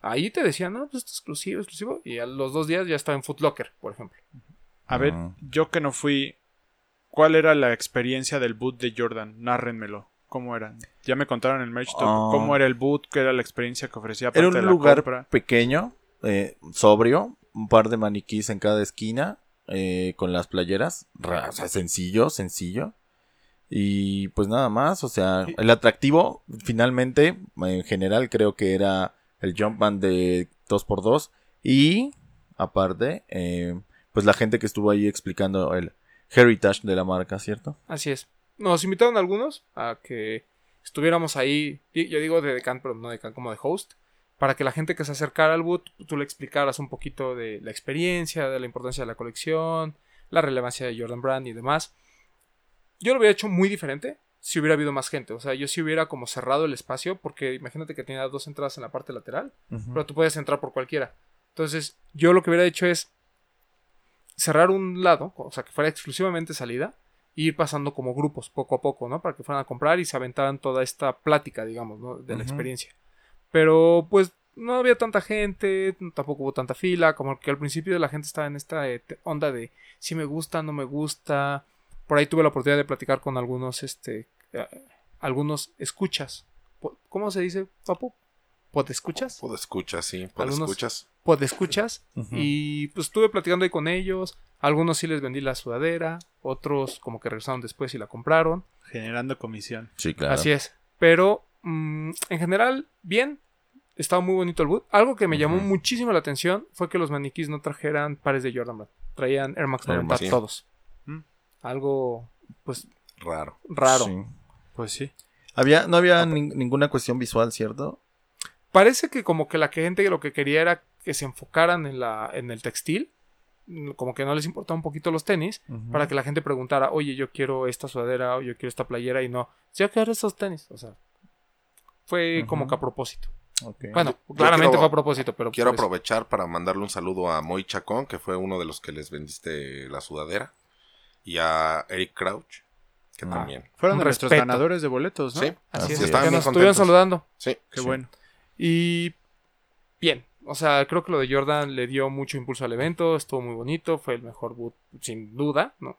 Ahí te decían, no, pues esto es exclusivo, exclusivo. Y a los dos días ya estaba en Foot Locker, por ejemplo. A ver, yo que no fui, ¿cuál era la experiencia del boot de Jordan? Nárrenmelo. ¿Cómo era? Ya me contaron el merch. Ah. ¿Cómo era el boot? ¿Qué era la experiencia que ofrecía? Era de un la lugar compra? pequeño, eh, sobrio, un par de maniquís en cada esquina, eh, con las playeras, ra- o sea, sencillo, sencillo. Y pues nada más, o sea, el atractivo, finalmente, en general, creo que era el Jumpman de 2x2. Y, aparte, eh, pues la gente que estuvo ahí explicando el heritage de la marca, ¿cierto? Así es. Nos invitaron algunos a que estuviéramos ahí, yo digo de decán, pero no de decán, como de host, para que la gente que se acercara al boot, tú le explicaras un poquito de la experiencia, de la importancia de la colección, la relevancia de Jordan Brand y demás. Yo lo hubiera hecho muy diferente si hubiera habido más gente. O sea, yo si hubiera como cerrado el espacio, porque imagínate que tenía dos entradas en la parte lateral, pero tú puedes entrar por cualquiera. Entonces, yo lo que hubiera hecho es cerrar un lado, o sea, que fuera exclusivamente salida, e ir pasando como grupos poco a poco, ¿no? Para que fueran a comprar y se aventaran toda esta plática, digamos, ¿no? De la experiencia. Pero, pues, no había tanta gente, tampoco hubo tanta fila, como que al principio la gente estaba en esta eh, onda de si me gusta, no me gusta. Por ahí tuve la oportunidad de platicar con algunos, este, eh, algunos escuchas. ¿Cómo se dice, papu? ¿Podescuchas? Puedo escuchar, sí. Puedo Algunos- escuchas. Podescuchas. Ujú. Y pues estuve platicando ahí con ellos. Algunos sí les vendí la sudadera, otros como que regresaron después y la compraron. Generando comisión. Sí, claro. Así es. Pero mm, en general, bien. Estaba muy bonito el boot. Algo que me llamó muchísimo la atención fue que los maniquís no trajeran pares de Jordan Brand. Traían Air Max Air 90 Max, sí. todos. Mm. Algo, pues, Raro. raro. Sí. Pues sí. Había, no había nin- ninguna cuestión visual, ¿cierto? Parece que como que la gente lo que quería era que se enfocaran en, la, en el textil. Como que no les importaba un poquito los tenis. Para que la gente preguntara, oye, yo quiero esta sudadera o yo quiero esta playera y no, yo quiero estos tenis. O sea, fue como que a propósito. Bueno, Yo claramente quiero- fue a propósito, pero Quiero pues, aprovechar para mandarle un saludo a Moy Chacón, que fue uno de los que les vendiste la sudadera. Y a Eric Crouch, que Ah. también. Fueron nuestros respeto. ganadores de boletos, ¿no? Sí, Así Así es, es. Estaban que nos estuvieron saludando. Sí. Qué sí. bueno. Y bien, o sea, creo que lo de Jordan le dio mucho impulso al evento, estuvo muy bonito, fue el mejor boot, sin duda, ¿no?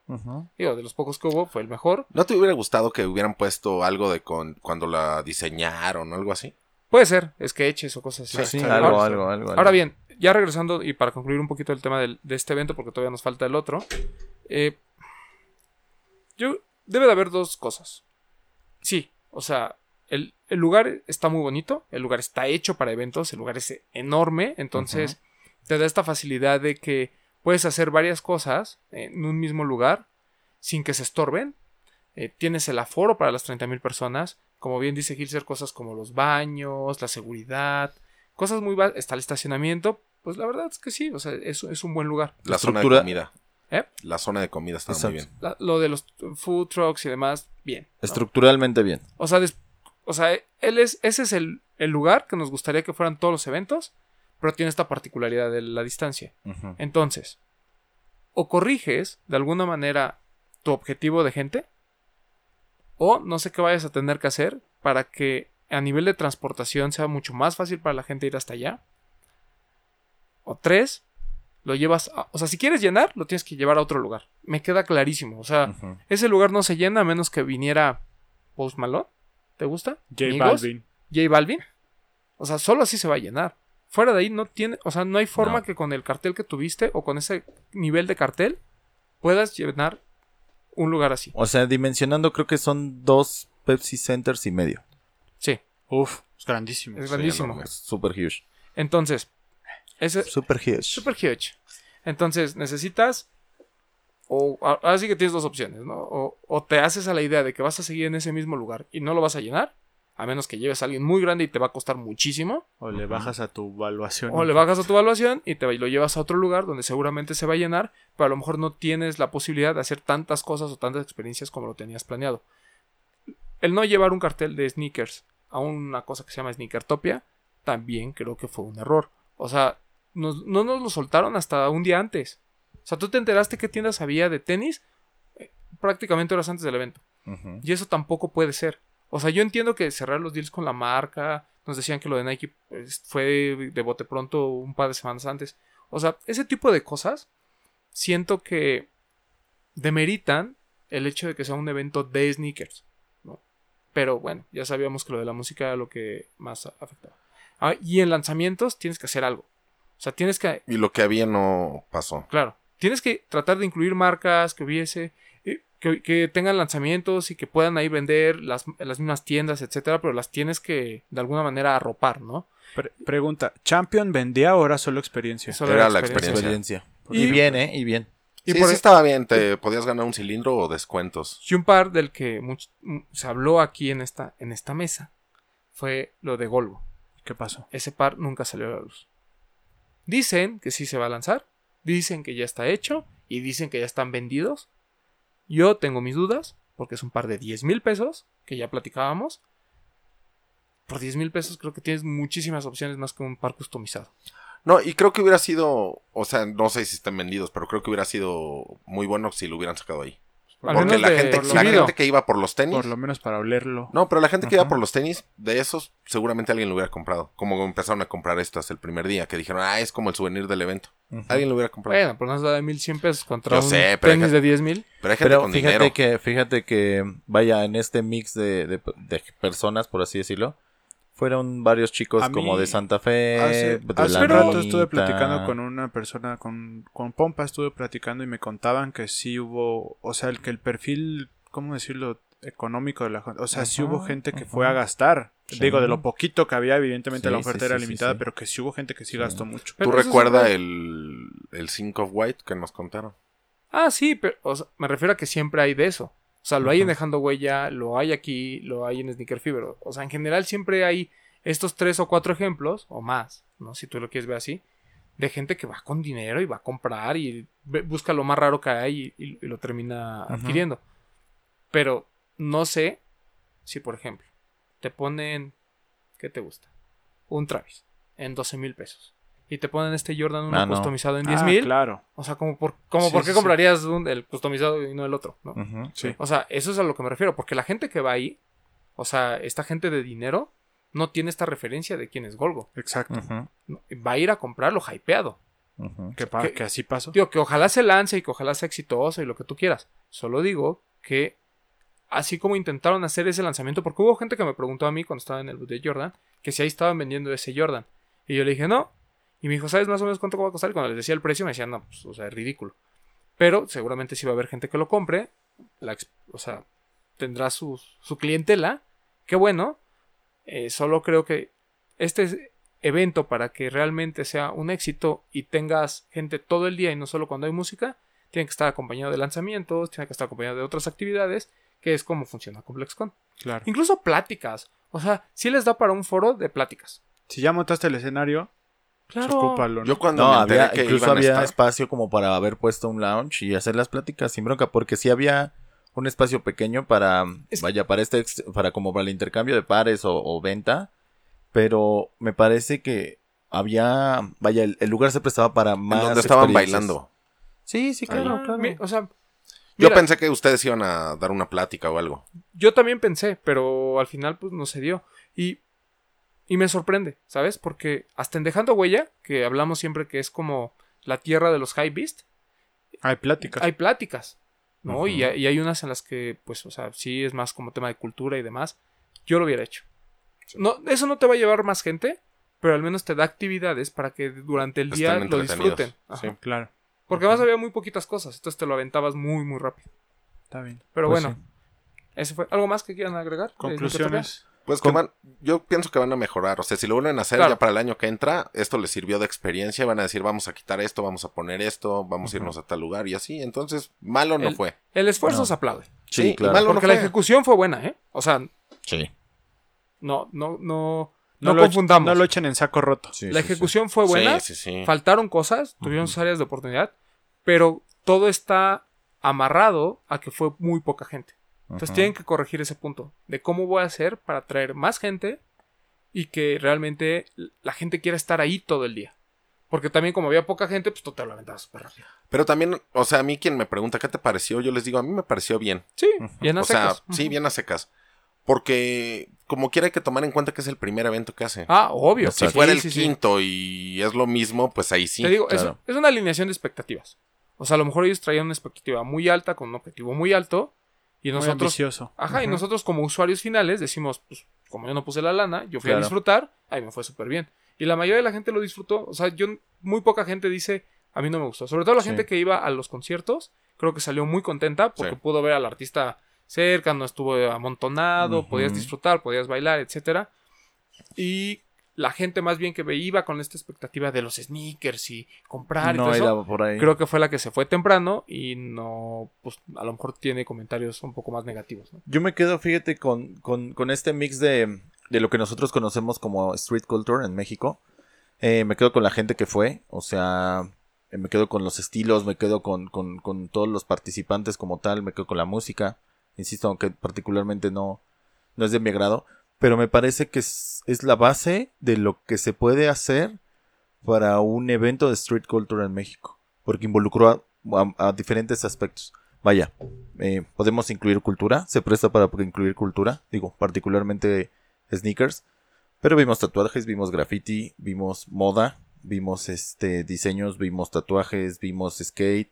Digo, de los pocos que hubo, fue el mejor. ¿No te hubiera gustado que hubieran puesto algo de con, cuando la diseñaron o algo así? Puede ser, sketches o cosas así. Sí, algo, algo, algo. Ahora bien, ya regresando y para concluir un poquito el tema del- de este evento, porque todavía nos falta el otro, eh, yo debe de haber dos cosas. Sí, o sea, el, el lugar está muy bonito, el lugar está hecho para eventos, el lugar es enorme, entonces te da esta facilidad de que puedes hacer varias cosas en un mismo lugar sin que se estorben. Eh, tienes el aforo para las 30.000 personas. Como bien dice Gilser, cosas como los baños, la seguridad, cosas muy... Está el estacionamiento. Pues la verdad es que sí, o sea, es, es un buen lugar. La zona estructura- de comida. ¿Eh? La zona de comida está muy bien. La- lo de los food trucks y demás, bien. ¿no? Estructuralmente bien. O sea, o sea él es, ese es el, el lugar que nos gustaría que fueran todos los eventos, pero tiene esta particularidad de la distancia. Entonces, o corriges de alguna manera tu objetivo de gente, o no sé qué vayas a tener que hacer para que a nivel de transportación sea mucho más fácil para la gente ir hasta allá. O tres, lo llevas, a- o sea, si quieres llenar, lo tienes que llevar a otro lugar. Me queda clarísimo. O sea, ese lugar no se llena a menos que viniera Post Malone. ¿Te gusta? J Migos, Balvin. J Balvin. O sea, solo así se va a llenar. Fuera de ahí no tiene, o sea, no hay forma No. que con el cartel que tuviste o con ese nivel de cartel puedas llenar un lugar así. O sea, dimensionando creo que son dos Pepsi Centers y medio. Sí, Uf, es grandísimo. es grandísimo. Es super huge. Entonces, ese Super huge. super huge. Entonces, necesitas o ahora sí que tienes dos opciones, ¿no? O, o te haces a la idea de que vas a seguir en ese mismo lugar y no lo vas a llenar, a menos que lleves a alguien muy grande y te va a costar muchísimo. O le bajas a tu evaluación. O le bajas a tu evaluación y te lo llevas a otro lugar donde seguramente se va a llenar, pero a lo mejor no tienes la posibilidad de hacer tantas cosas o tantas experiencias como lo tenías planeado. El no llevar un cartel de sneakers a una cosa que se llama Sneakertopia también creo que fue un error. O sea, nos- no nos lo soltaron hasta un día antes. O sea, tú te enteraste qué tiendas había de tenis eh, prácticamente horas antes del evento. Y eso tampoco puede ser. O sea, yo entiendo que cerrar los deals con la marca, nos decían que lo de Nike pues, fue de bote pronto un par de semanas antes. O sea, ese tipo de cosas siento que demeritan el hecho de que sea un evento de sneakers. ¿no? Pero bueno, ya sabíamos que lo de la música era lo que más afectaba. Ah, y en lanzamientos tienes que hacer algo. O sea, tienes que Y lo que había no pasó. Claro. Tienes que tratar de incluir marcas que hubiese, eh, que, que tengan lanzamientos y que puedan ahí vender las, las mismas tiendas, etcétera, pero las tienes que de alguna manera arropar, ¿no? Pre- pregunta, ¿Champion vendía ahora solo experiencia? Solo Era la experiencia. Experiencia. Y- Y, bien, ¿eh? Y bien. Y sí, por sí e- estaba bien. Te podías ganar un cilindro o descuentos. Y un par del que se habló aquí en esta, en esta mesa fue lo de Golbo. ¿Qué pasó? Ese par nunca salió a la luz. Dicen que sí se va a lanzar, dicen que ya está hecho y dicen que ya están vendidos. Yo tengo mis dudas porque es un par de 10 mil pesos que ya platicábamos. Por 10 mil pesos creo que tienes muchísimas opciones más que un par customizado. No, y creo que hubiera sido, o sea, no sé si están vendidos, pero creo que hubiera sido muy bueno si lo hubieran sacado ahí. Al Porque menos la de gente, la gente que iba por los tenis. Por lo menos para olerlo. No, pero la gente que iba por los tenis, de esos, seguramente alguien lo hubiera comprado. Como empezaron a comprar estas el primer día, que dijeron, ah, es como el souvenir del evento. Alguien lo hubiera comprado. Bueno, pues nos da de 1100 pesos contra Yo un sé, pero tenis hay de 10 mil. Pero hay gente Pero con fíjate dinero. que, fíjate que, vaya, en este mix de, de- de personas, por así decirlo, fueron varios chicos mí, como de Santa Fe, Hace, de hace rato estuve platicando con una persona, con, con Pompa estuve platicando y me contaban que sí hubo, o sea, el que el perfil, ¿cómo decirlo? económico de la gente. O sea, sí hubo gente que ajá. fue a gastar. Sí. Digo, de lo poquito que había, evidentemente Sí, la oferta sí, era sí, limitada, sí. pero que sí hubo gente que sí gastó mucho. Pero ¿Tú recuerdas el, el Sync of White que nos contaron? Ah, sí, pero o sea, me refiero a que siempre hay de eso. O sea, lo hay en. Dejando Huella, lo hay aquí, lo hay en Sneaker Fever. O sea, en general siempre hay estos tres o cuatro ejemplos, o más, ¿no? Si tú lo quieres ver así, de gente que va con dinero y va a comprar y busca lo más raro que hay y, y lo termina Ajá. adquiriendo. Pero no sé si, por ejemplo, te ponen, ¿qué te gusta? Un Travis en 12 mil pesos. Y te ponen este Jordan uno Ah, no. customizado en 10 Ah, mil. claro. O sea, como por, como Sí, por qué sí. comprarías un- el customizado y no el otro, ¿no? Sí. O sea, eso es a lo que me refiero, porque la gente que va ahí, o sea, esta gente de dinero, no tiene esta referencia de quién es Golgo. Exacto. Va a ir a comprarlo hypeado. Que, Que- que así pasó. Digo, que ojalá se lance y que ojalá sea exitoso y lo que tú quieras. Solo digo que así como intentaron hacer ese lanzamiento, porque hubo gente que me preguntó a mí cuando estaba en el boot de Jordan, que si ahí estaban vendiendo ese Jordan. Y yo le dije, no. Y me dijo, ¿sabes más o menos cuánto va a costar? Y cuando les decía el precio, me decían, no, pues, o sea, es ridículo. Pero seguramente sí va a haber gente que lo compre. La o sea, tendrá su, su clientela. Qué bueno. Eh, solo creo que este es- evento para que realmente sea un éxito y tengas gente todo el día y no solo cuando hay música, tiene que estar acompañado de lanzamientos, tiene que estar acompañado de otras actividades, que es como funciona ComplexCon. Claro. Incluso pláticas. O sea, sí les da para un foro de pláticas. Si ya montaste el escenario, Claro. ocúpalo, ¿no? Yo cuando No, me había, que incluso iban a había estar- espacio como para haber puesto un lounge y hacer las pláticas sin bronca, porque sí había un espacio pequeño para, Es- vaya, para este, para como para el intercambio de pares o, o venta, pero me parece que había, vaya, el, el lugar se prestaba para más donde estaban bailando. Sí, sí, claro, Ah, claro. mi- o sea, Yo mira, pensé que ustedes iban a dar una plática o algo. yo también pensé, pero al final pues no se dio. Y, y me sorprende, ¿sabes? Porque hasta en Dejando Huella, que hablamos siempre que es como la tierra de los high beast, Hay pláticas. hay pláticas, ¿no? Y, hay- y hay unas en las que, pues, o sea, sí es más como tema de cultura y demás. Yo lo hubiera hecho. No, eso no te va a llevar más gente, pero al menos te da actividades para que durante el día lo disfruten. Ajá. Sí. Claro. Porque además había muy poquitas cosas, entonces te lo aventabas muy, muy rápido. Está bien. Pero Pues bueno, eso fue. ¿Algo más que quieran agregar? de Conclusiones. Pues van, yo pienso que van a mejorar. O sea, si lo vuelven a hacer Claro. ya para el año que entra, esto les sirvió de experiencia. Van a decir, vamos a quitar esto, vamos a poner esto, vamos a irnos a tal lugar y así. Entonces, malo no El- fue. El esfuerzo No. se aplaude. Sí, claro. malo no Porque la ejecución fue buena, ¿eh? O sea, Sí. no, no, no, no, lo echen- confundamos. no lo echen en saco roto. Sí, la sí, sí. ejecución fue buena. Sí, sí, sí. Faltaron cosas, tuvieron sus áreas de oportunidad, pero todo está amarrado a que fue muy poca gente. Entonces tienen que corregir ese punto de cómo voy a hacer para atraer más gente y que realmente la gente quiera estar ahí todo el día. Porque también como había poca gente, pues tú te lo aventabas súper rápido. Pero también, o sea, a mí quien me pregunta qué te pareció, yo les digo, a mí me pareció bien. Sí, bien a o sea, sí, bien a secas. Porque como quiera hay que tomar en cuenta que es el primer evento que hace. Ah, obvio. si sí, fuera el sí, quinto y es lo mismo, pues ahí sí. Te digo, es- es, una alineación de expectativas. O sea, a lo mejor ellos traían una expectativa muy alta con un objetivo muy alto y Muy nosotros ambicioso. Ajá, y nosotros como usuarios finales decimos, pues como yo no puse la lana, yo fui a disfrutar, ahí me fue súper bien. Y la mayoría de la gente lo disfrutó, o sea, yo muy poca gente dice, a mí no me gustó. Sobre todo la Sí. gente que iba a los conciertos, creo que salió muy contenta porque Sí. pudo ver al artista cerca, no estuvo amontonado, podías disfrutar, podías bailar, etcétera. Y la gente más bien que iba con esta expectativa de los sneakers y comprar y todo eso, por ahí. creo que fue la que se fue temprano y no, pues a lo mejor tiene comentarios un poco más negativos, ¿no? Yo me quedo, fíjate, con, con, con este mix de, de lo que nosotros conocemos como street culture en México. Eh, me quedo con la gente que fue, o sea, eh, me quedo con los estilos, me quedo con, con, con todos los participantes como tal, me quedo con la música. Insisto, aunque particularmente no, no es de mi agrado, pero me parece que es, la base de lo que se puede hacer para un evento de street culture en México, porque involucró a diferentes aspectos. vaya, eh, podemos incluir cultura, se presta para incluir cultura, digo, particularmente sneakers, pero vimos tatuajes, vimos graffiti, vimos moda, vimos este diseños, vimos tatuajes, vimos skate.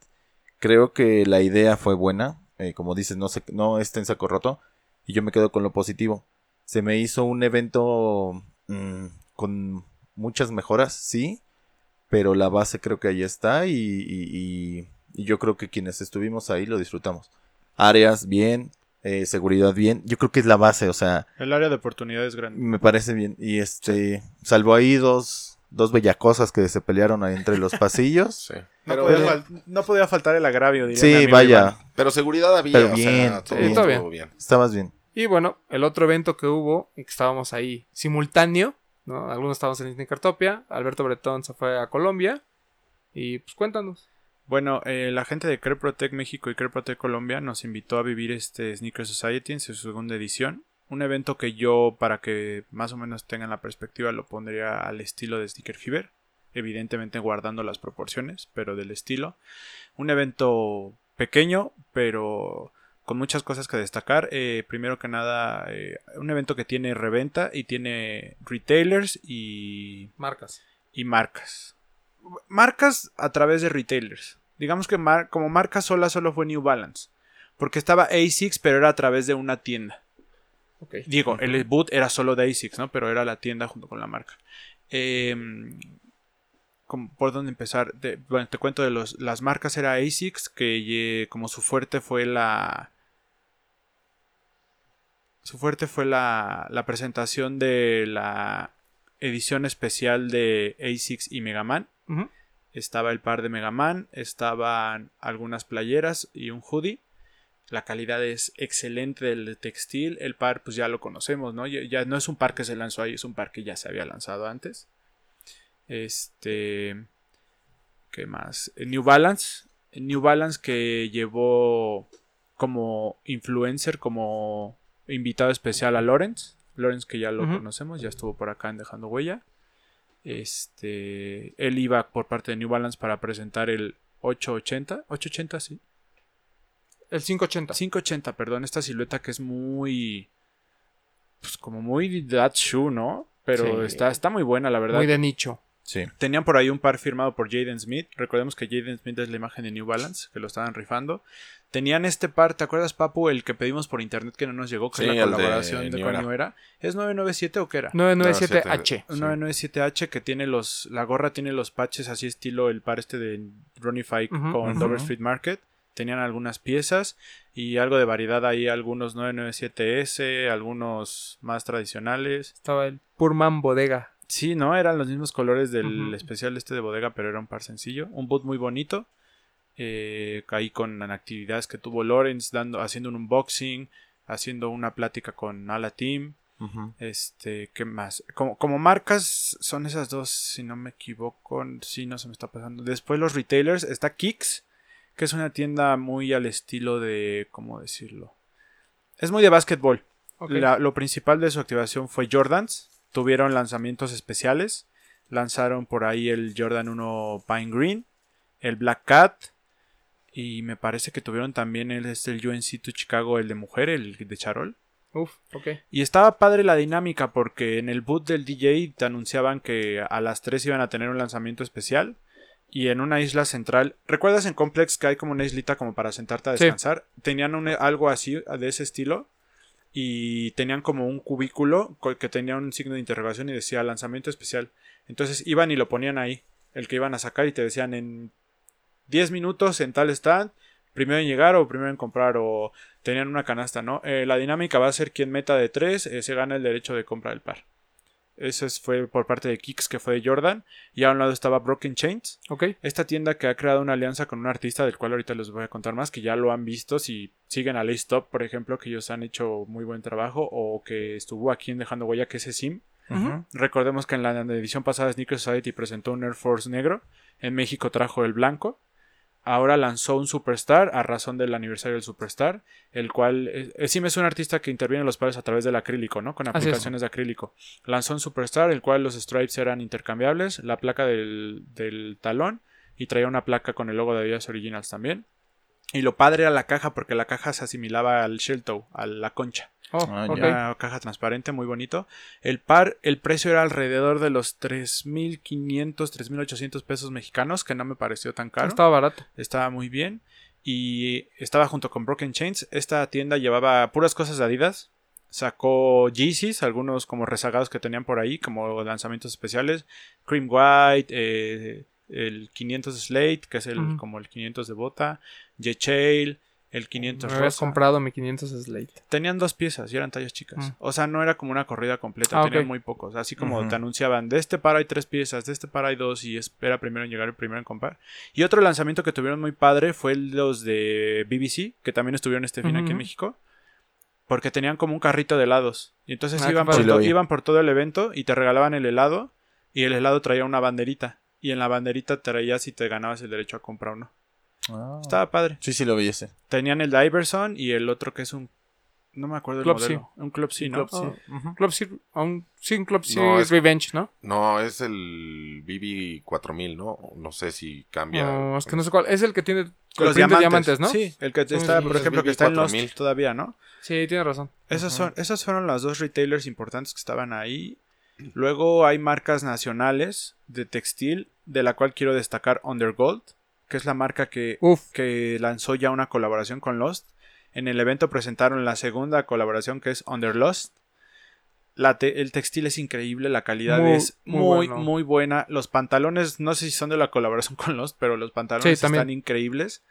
Creo que la idea fue buena, eh, como dices, no, se, no está en saco roto, y yo me quedo con lo positivo. Se me hizo un evento mm, con muchas mejoras, sí, pero la base creo que ahí está y, y, y yo creo que quienes estuvimos ahí lo disfrutamos. Áreas bien, eh, seguridad bien. Yo creo que es la base, o sea. El área de oportunidad es grande. Me parece bien. Y este, salvo ahí dos, dos bellacosas que se pelearon ahí entre los <laughs> pasillos. Sí. No, Pero, podía eh, fal- no podía faltar el agravio, diría sí, vaya, Iván. pero seguridad había. Pero o sea, bien, bien. Todo bien. estabas bien. Y bueno, el otro evento que hubo, y que estábamos ahí simultáneo, ¿no? Algunos estábamos en Sneakertopia, Alberto Bretón se fue a Colombia. Y pues cuéntanos. Bueno, eh, la gente de Creprotec México y Creprotec Colombia nos invitó a vivir este Sneaker Society en su segunda edición. Un evento que yo, para que más o menos tengan la perspectiva, lo pondría al estilo de Sneaker Fever. Evidentemente guardando las proporciones, pero del estilo. Un evento pequeño, pero con muchas cosas que destacar. Eh, primero que nada, eh, un evento que tiene reventa y tiene retailers y Marcas. y marcas. Marcas a través de retailers. Digamos que mar- como marca sola solo fue New Balance. Porque estaba ASICS, pero era a través de una tienda. Ok. Digo, el boot era solo de ASICS, ¿no? Pero era la tienda junto con la marca. Em, ¿cómo- ¿Por dónde empezar? De- bueno, te cuento de los, las marcas. Era ASICS, que como su fuerte fue la... Su fuerte fue la, la presentación de la edición especial de ASICS y Mega Man. Estaba el par de Mega Man, estaban algunas playeras y un hoodie. La calidad es excelente del textil. El par, pues ya lo conocemos, ¿no? Ya, ya no es un par que se lanzó ahí, es un par que ya se había lanzado antes. Este. ¿Qué más? New Balance. New Balance que llevó como influencer, como invitado especial a Lawrence. Lawrence que ya lo conocemos, ya estuvo por acá en Dejando Huella. Este, él iba por parte de New Balance para presentar el 880, 880 sí, El 580. 580, perdón, esta silueta que es muy pues como muy that shoe, ¿no? Pero Sí. está, está muy buena, la verdad. Muy de nicho. Sí. Tenían por ahí un par firmado por Jaden Smith. Recordemos que Jaden Smith es la imagen de New Balance, que lo estaban rifando. Tenían este par, ¿te acuerdas, Papu? El que pedimos por internet que no nos llegó, que Sí, es la de colaboración de, con Era. ¿Es 997 o qué era? 997H. Un Sí. 997H que tiene los. La gorra tiene los patches así estilo el par este de Ronnie Fike con. Dover Street Market. Tenían algunas piezas y algo de variedad ahí, algunos 997S, algunos más tradicionales. Estaba el Purman Bodega. Sí, ¿no? Eran los mismos colores del especial este de bodega, pero era un par sencillo. Un boot muy bonito. Eh, ahí con actividades que tuvo Lawrence, dando, haciendo un unboxing, haciendo una plática con Ala Team. Este, ¿qué más? Como, como marcas son esas dos, si no me equivoco. Sí, no se me está pasando. Después los retailers, está Kicks, que es una tienda muy al estilo de, ¿cómo decirlo? Es muy de básquetbol. La- lo principal de su activación fue Jordans. Tuvieron lanzamientos especiales. Lanzaron por ahí el Jordan 1 Pine Green, el Black Cat. Y me parece que tuvieron también el, este, el UNC to Chicago, el de mujer, el de Charol. Uf, ok. Y estaba padre la dinámica porque en el boot del DJ te anunciaban que a las 3 iban a tener un lanzamiento especial. Y en una isla central, ¿recuerdas en Complex que hay como una islita como para sentarte a Sí. descansar? Tenían un- algo así, de ese estilo. Y tenían como un cubículo que tenía un signo de interrogación y decía lanzamiento especial. Entonces iban y lo ponían ahí, el que iban a sacar y te decían en 10 minutos en tal stand, primero en llegar o primero en comprar o tenían una canasta, ¿no? Eh, la dinámica va a ser quien meta de 3 se gana el derecho de compra del par. Eso es- fue por parte de Kicks, que fue de Jordan. Y a un lado estaba Broken Chains, Ok. esta tienda que ha creado una alianza con un artista del cual ahorita les voy a contar más, que ya lo han visto, si siguen a Stop, por ejemplo, que ellos han hecho muy buen trabajo, o que estuvo aquí en Dejando Huella, que es Sim. Recordemos que en la edición pasada Sneaker Society presentó un Air Force negro, en México trajo el blanco, ahora lanzó un Superstar a razón del aniversario del Superstar, el cual Sim es un artista que interviene en los pares a través del acrílico, ¿no? Con aplicaciones de acrílico. Lanzó un Superstar, el cual los stripes eran intercambiables, la placa del, del talón y traía una placa con el logo de Adidas Originals también. Y lo padre era la caja, porque la caja se asimilaba al shell toe, a la concha. Oh, Ah, ok. ya. Una caja transparente, muy bonito. El par, el precio era alrededor de los 3.500, 3.800 pesos mexicanos, que no me pareció tan caro. Estaba barato. Estaba muy bien. Y estaba junto con Broken Chains. Esta tienda llevaba puras cosas de Adidas. Sacó Yeezys, algunos como rezagados que tenían por ahí, como lanzamientos especiales. Cream White, eh, el 500 Slate, que es el, Ujú. como el 500 de bota. J-Chail, el 500 Me habías rosa. comprado mi 500 Slate. Tenían dos piezas y eran tallas chicas. Mm. O sea, no era como una corrida completa, Ah, tenían muy pocos. Así como te anunciaban, de este par hay tres piezas, de este par hay dos y espera primero en llegar el primero en comprar. Y otro lanzamiento que tuvieron muy padre fue los de BBC, que también estuvieron este fin aquí en. México. Porque tenían como un carrito de helados. Y entonces Ah, iban, por iban todo el evento y te regalaban el helado. Y el helado traía una banderita. Y en la banderita traías si te ganabas el derecho a comprar o no. Ah. Estaba padre. Sí, sí lo vi ese. Tenían el de Iverson y el otro que es un. No me acuerdo el Club modelo. Un Club C, ¿no? Club Club Series, un, sí, un Club No, Series es- Revenge, ¿no? No, es el BB 4000, ¿no? No sé si cambia. No, es que no sé cuál. Es el que tiene Con el print de diamantes, ¿no? Sí, el que está, sí, por ejemplo, BB que está en Lost 4000. todavía, ¿no? Sí, tiene razón. Esos son, esos fueron los dos retailers importantes que estaban ahí. Luego hay marcas nacionales de textil, de la cual quiero destacar Undergold, que es la marca que, Uf. que lanzó ya una colaboración con Lost. En el evento presentaron la segunda colaboración que es Under Lost. La te- el textil es increíble, la calidad Muy, es muy muy, bueno. muy buena. Los pantalones, no sé si son de la colaboración <laughs> con Lost, pero los pantalones Sí, están increíbles.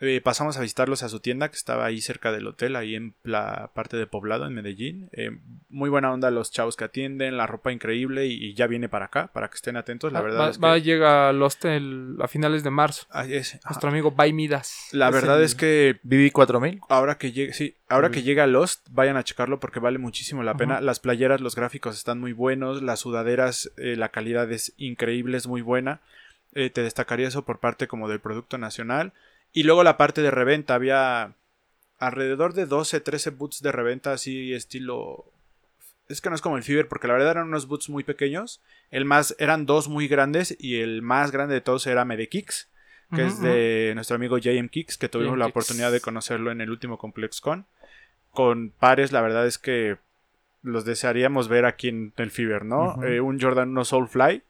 Eh, pasamos a visitarlos a su tienda que estaba ahí cerca del hotel, ahí en la parte de poblado en Medellín. Eh, muy buena onda los chavos que atienden, la ropa increíble y, y ya viene para acá, para que estén atentos. La Va- verdad va, es que... va a llegar a Lost el- a finales de marzo. Ah, es- ajá. Nuestro amigo Bay Midas. La verdad el- es que BB 4000. ahora que llegue, sí, ahora que llega Lost, vayan a checarlo porque vale muchísimo la pena. Las playeras, los gráficos están muy buenos, las sudaderas, eh, la calidad es increíble, es muy buena. Eh, te destacaría eso por parte como del producto nacional. Y luego la parte de reventa, había alrededor de 12, 13 boots de reventa así estilo... Es que no es como el Fever, porque la verdad eran unos boots muy pequeños. El más, eran dos muy grandes y el más grande de todos era Medekicks, que es de nuestro amigo JM Kicks, que tuvimos JM la Kicks. oportunidad de conocerlo en el último ComplexCon. Con pares, la verdad es que los desearíamos ver aquí en el Fever, ¿no? Eh, un Jordan 1 Soulfly,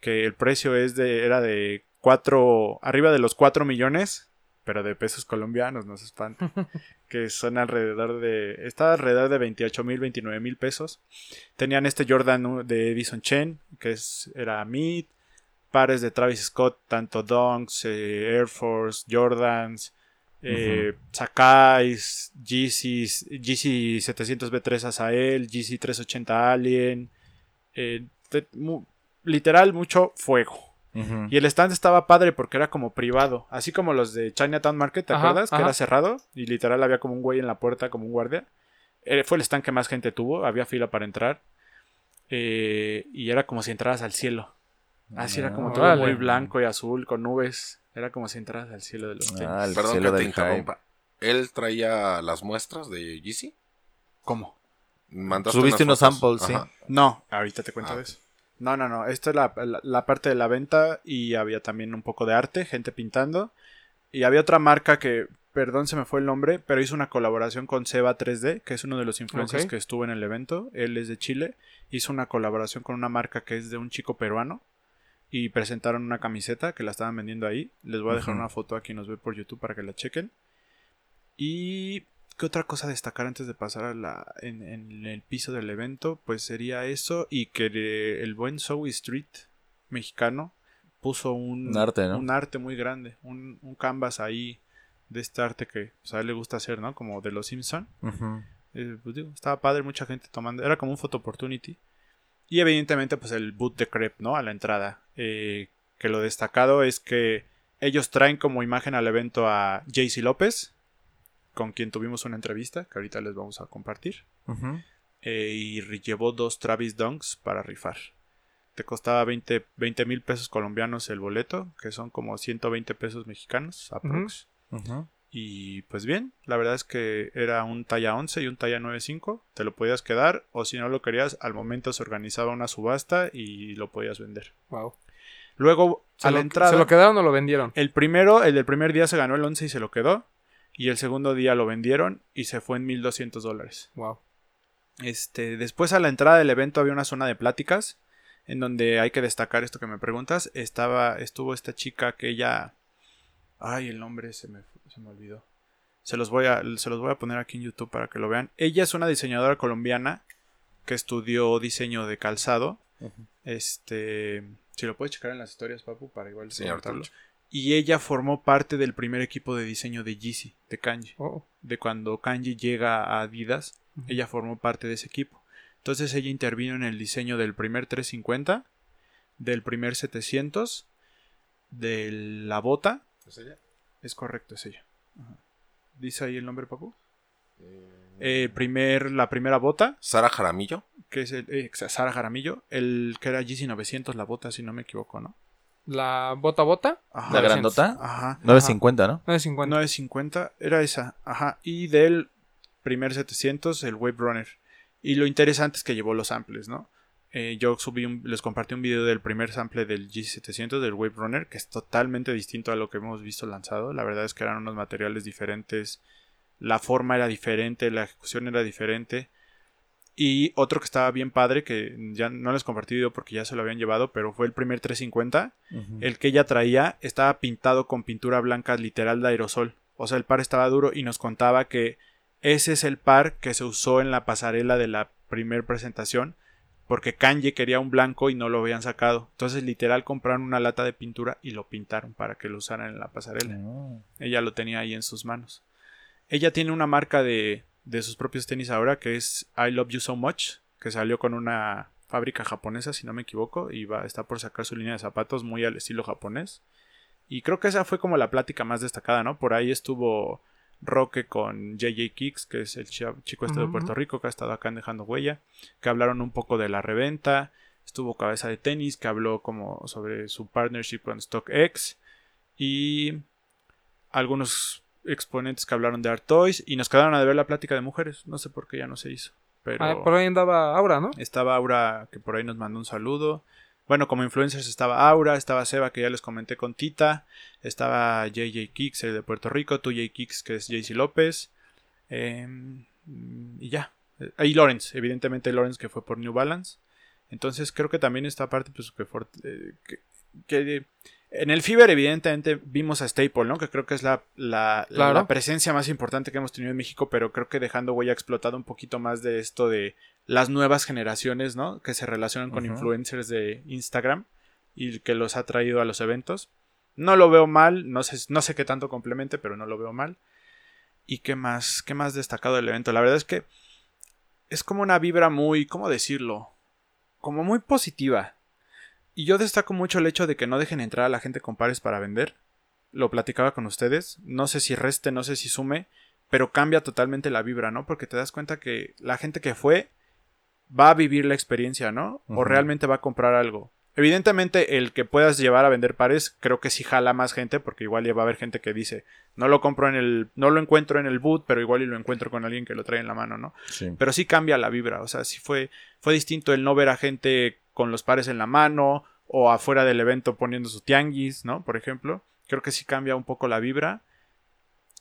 que el precio es de, era de 4, arriba de los 4 millones, pero de pesos colombianos, no se espanten, <laughs> que son alrededor de, está alrededor de 28 mil, 29 mil pesos. Tenían este Jordan de Edison Chen, que es, era Mid, pares de Travis Scott, tanto Dunks, eh, Air Force, Jordans, eh, Sakai's, Yeezys, Yeezy 700B3 Azael, Yeezy 380 Alien, eh, te- mu- literal mucho fuego. Y el stand estaba padre porque era como privado, así como los de Chinatown Market, ¿te Ajá, acuerdas? Que era cerrado y literal había como un güey en la puerta, como un guardia. Eh, fue el stand que más gente tuvo, había fila para entrar. Eh, y era como si entraras al cielo. Así era como todo muy blanco y azul, con nubes. Era como si entraras al cielo de los tenis. Ah, el Perdón cielo que te interrumpa. ¿Él traía las muestras de Yeezy? ¿Cómo? ¿Mandaste Subiste unas unos fotos? samples, Ajá. No, ahorita te cuento Ah, de eso. No, no, no. Esta es la, la- la parte de la venta y había también un poco de arte, gente pintando. Y había otra marca que, perdón, se me fue el nombre, pero hizo una colaboración con Seba 3D, que es uno de los influencers que estuvo en el evento. Él es de Chile. Hizo una colaboración con una marca que es de un chico peruano. Y presentaron una camiseta que la estaban vendiendo ahí. Les voy a dejar una foto aquí, nos ve por YouTube para que la chequen. Y ¿Qué otra cosa destacar antes de pasar a la, en, en el piso del evento? Pues sería eso y que el buen Zoe Street mexicano puso un, Un arte, ¿no? un arte muy grande, un, un canvas ahí de este arte que pues, a él le gusta hacer, ¿no? Como de los Simpson. Eh, pues, digo, estaba padre, mucha gente tomando, era como un photo opportunity. Y evidentemente pues el boot de Crepe, ¿no? A la entrada. Eh, que lo destacado es que ellos traen como imagen al evento a JC López, con quien tuvimos una entrevista, que ahorita les vamos a compartir. Eh, y llevó dos Travis Dunks para rifar. Te costaba 20 mil pesos colombianos el boleto, que son como 120 pesos mexicanos, aprox. Y pues bien, la verdad es que era un talla 11 y un talla 9.5. Te lo podías quedar o si no lo querías, al momento se organizaba una subasta y lo podías vender. Wow. Luego, ¿Se a lo, la entrada, ¿Se lo quedaron o lo vendieron? el primero, el del primer día se ganó el 11 y se lo quedó. Y el segundo día lo vendieron y se fue en 1200 dólares. Wow. Este, después a la entrada del evento había una zona de pláticas en donde hay que destacar esto que me preguntas. Estaba, estuvo esta chica que ella, ay, el nombre se me, se me olvidó. Se los voy a, se los voy a poner aquí en YouTube para que lo vean. Ella es una diseñadora colombiana que estudió diseño de calzado. Este, si lo puedes checar en las historias, papu, para igual Sí. Y ella formó parte del primer equipo de diseño de Yeezy, de Kanji Oh, de cuando Kanji llega a Adidas, ella formó parte de ese equipo. Entonces ella intervino en el diseño del primer 350, del primer 700, de la bota. Es correcto, es ella. Ajá. ¿Dice ahí el nombre, Papu? Eh, primer, la primera bota, Sara Jaramillo. que es el eh, Sara Jaramillo, el que era GC 900, la bota, si no me equivoco, ¿no? La bota bota, Ajá. La 900. grandota. Ajá. 950, ¿no? 950. 950, era esa, ajá. Y del primer 700, el Wave Runner. Y lo interesante es que llevó los samples, ¿no? Eh, yo subí un- les compartí un video del primer sample del G700 del Wave Runner, que es totalmente distinto a lo que hemos visto lanzado. La verdad es que eran unos materiales diferentes, la forma era diferente, la ejecución era diferente. Y otro que estaba bien padre, que ya no les compartí porque ya se lo habían llevado, pero fue el primer 350. El que ella traía estaba pintado con pintura blanca literal de aerosol. O sea, el par estaba duro y nos contaba que ese es el par que se usó en la pasarela de la primer presentación. Porque Kanye quería un blanco y no lo habían sacado. Entonces, literal, compraron una lata de pintura y lo pintaron para que lo usaran en la pasarela. Ella lo tenía ahí en sus manos. Ella tiene una marca de, de sus propios tenis ahora que es I Love You So Much, que salió con una fábrica japonesa, si no me equivoco, y va, está por sacar su línea de zapatos muy al estilo japonés. Y creo que esa fue como la plática más destacada, ¿no? Por ahí estuvo Roque con JJ Kicks, que es el chi- chico este de. Puerto Rico, que ha estado acá Dejando Huella, que hablaron un poco de la reventa. Estuvo Cabeza de Tenis, que habló como sobre su partnership con StockX. Y algunos exponentes que hablaron de Art Toys. Y nos quedaron a ver la plática de mujeres. No sé por qué ya no se hizo. Pero Ah, por ahí andaba Aura, ¿no? estaba Aura, que por ahí nos mandó un saludo. Bueno, como influencers estaba Aura, estaba Seba, que ya les comenté con Tita. Estaba JJ Kicks, el de Puerto Rico. 2J Kicks, que es JC López. em, y ya. Eh, Y Lawrence, evidentemente Lawrence, que fue por New Balance. Entonces creo que también esta parte, pues que, for- eh, que, que en el Fiber evidentemente vimos a Staple, ¿no? Que creo que es la, la, la- Claro. la presencia más importante que hemos tenido en México, pero creo que dejando huella ha explotado un poquito más de esto de las nuevas generaciones, ¿no? Que se relacionan con influencers de Instagram y que los ha traído a los eventos. No lo veo mal, no sé, no sé qué tanto complemente, pero no lo veo mal. ¿Y qué más? ¿Qué más destacado del evento? La verdad es que es como una vibra muy, ¿cómo decirlo? Como muy positiva. Y yo destaco mucho el hecho de que no dejen entrar a la gente con pares para vender. Lo platicaba con ustedes. No sé si reste, no sé si sume, pero cambia totalmente la vibra, ¿no? Porque te das cuenta que la gente que fue va a vivir la experiencia, ¿no? O realmente va a comprar algo. Evidentemente, el que puedas llevar a vender pares, creo que sí jala más gente, porque igual ya va a haber gente que dice, no lo compro en el, no lo encuentro en el boot, pero igual y lo encuentro con alguien que lo trae en la mano, ¿no? Sí. pero sí cambia la vibra. O sea, sí fue, fue distinto el no ver a gente con los pares en la mano o afuera del evento poniendo su tianguis, ¿no? Por ejemplo. Creo que sí cambia un poco la vibra.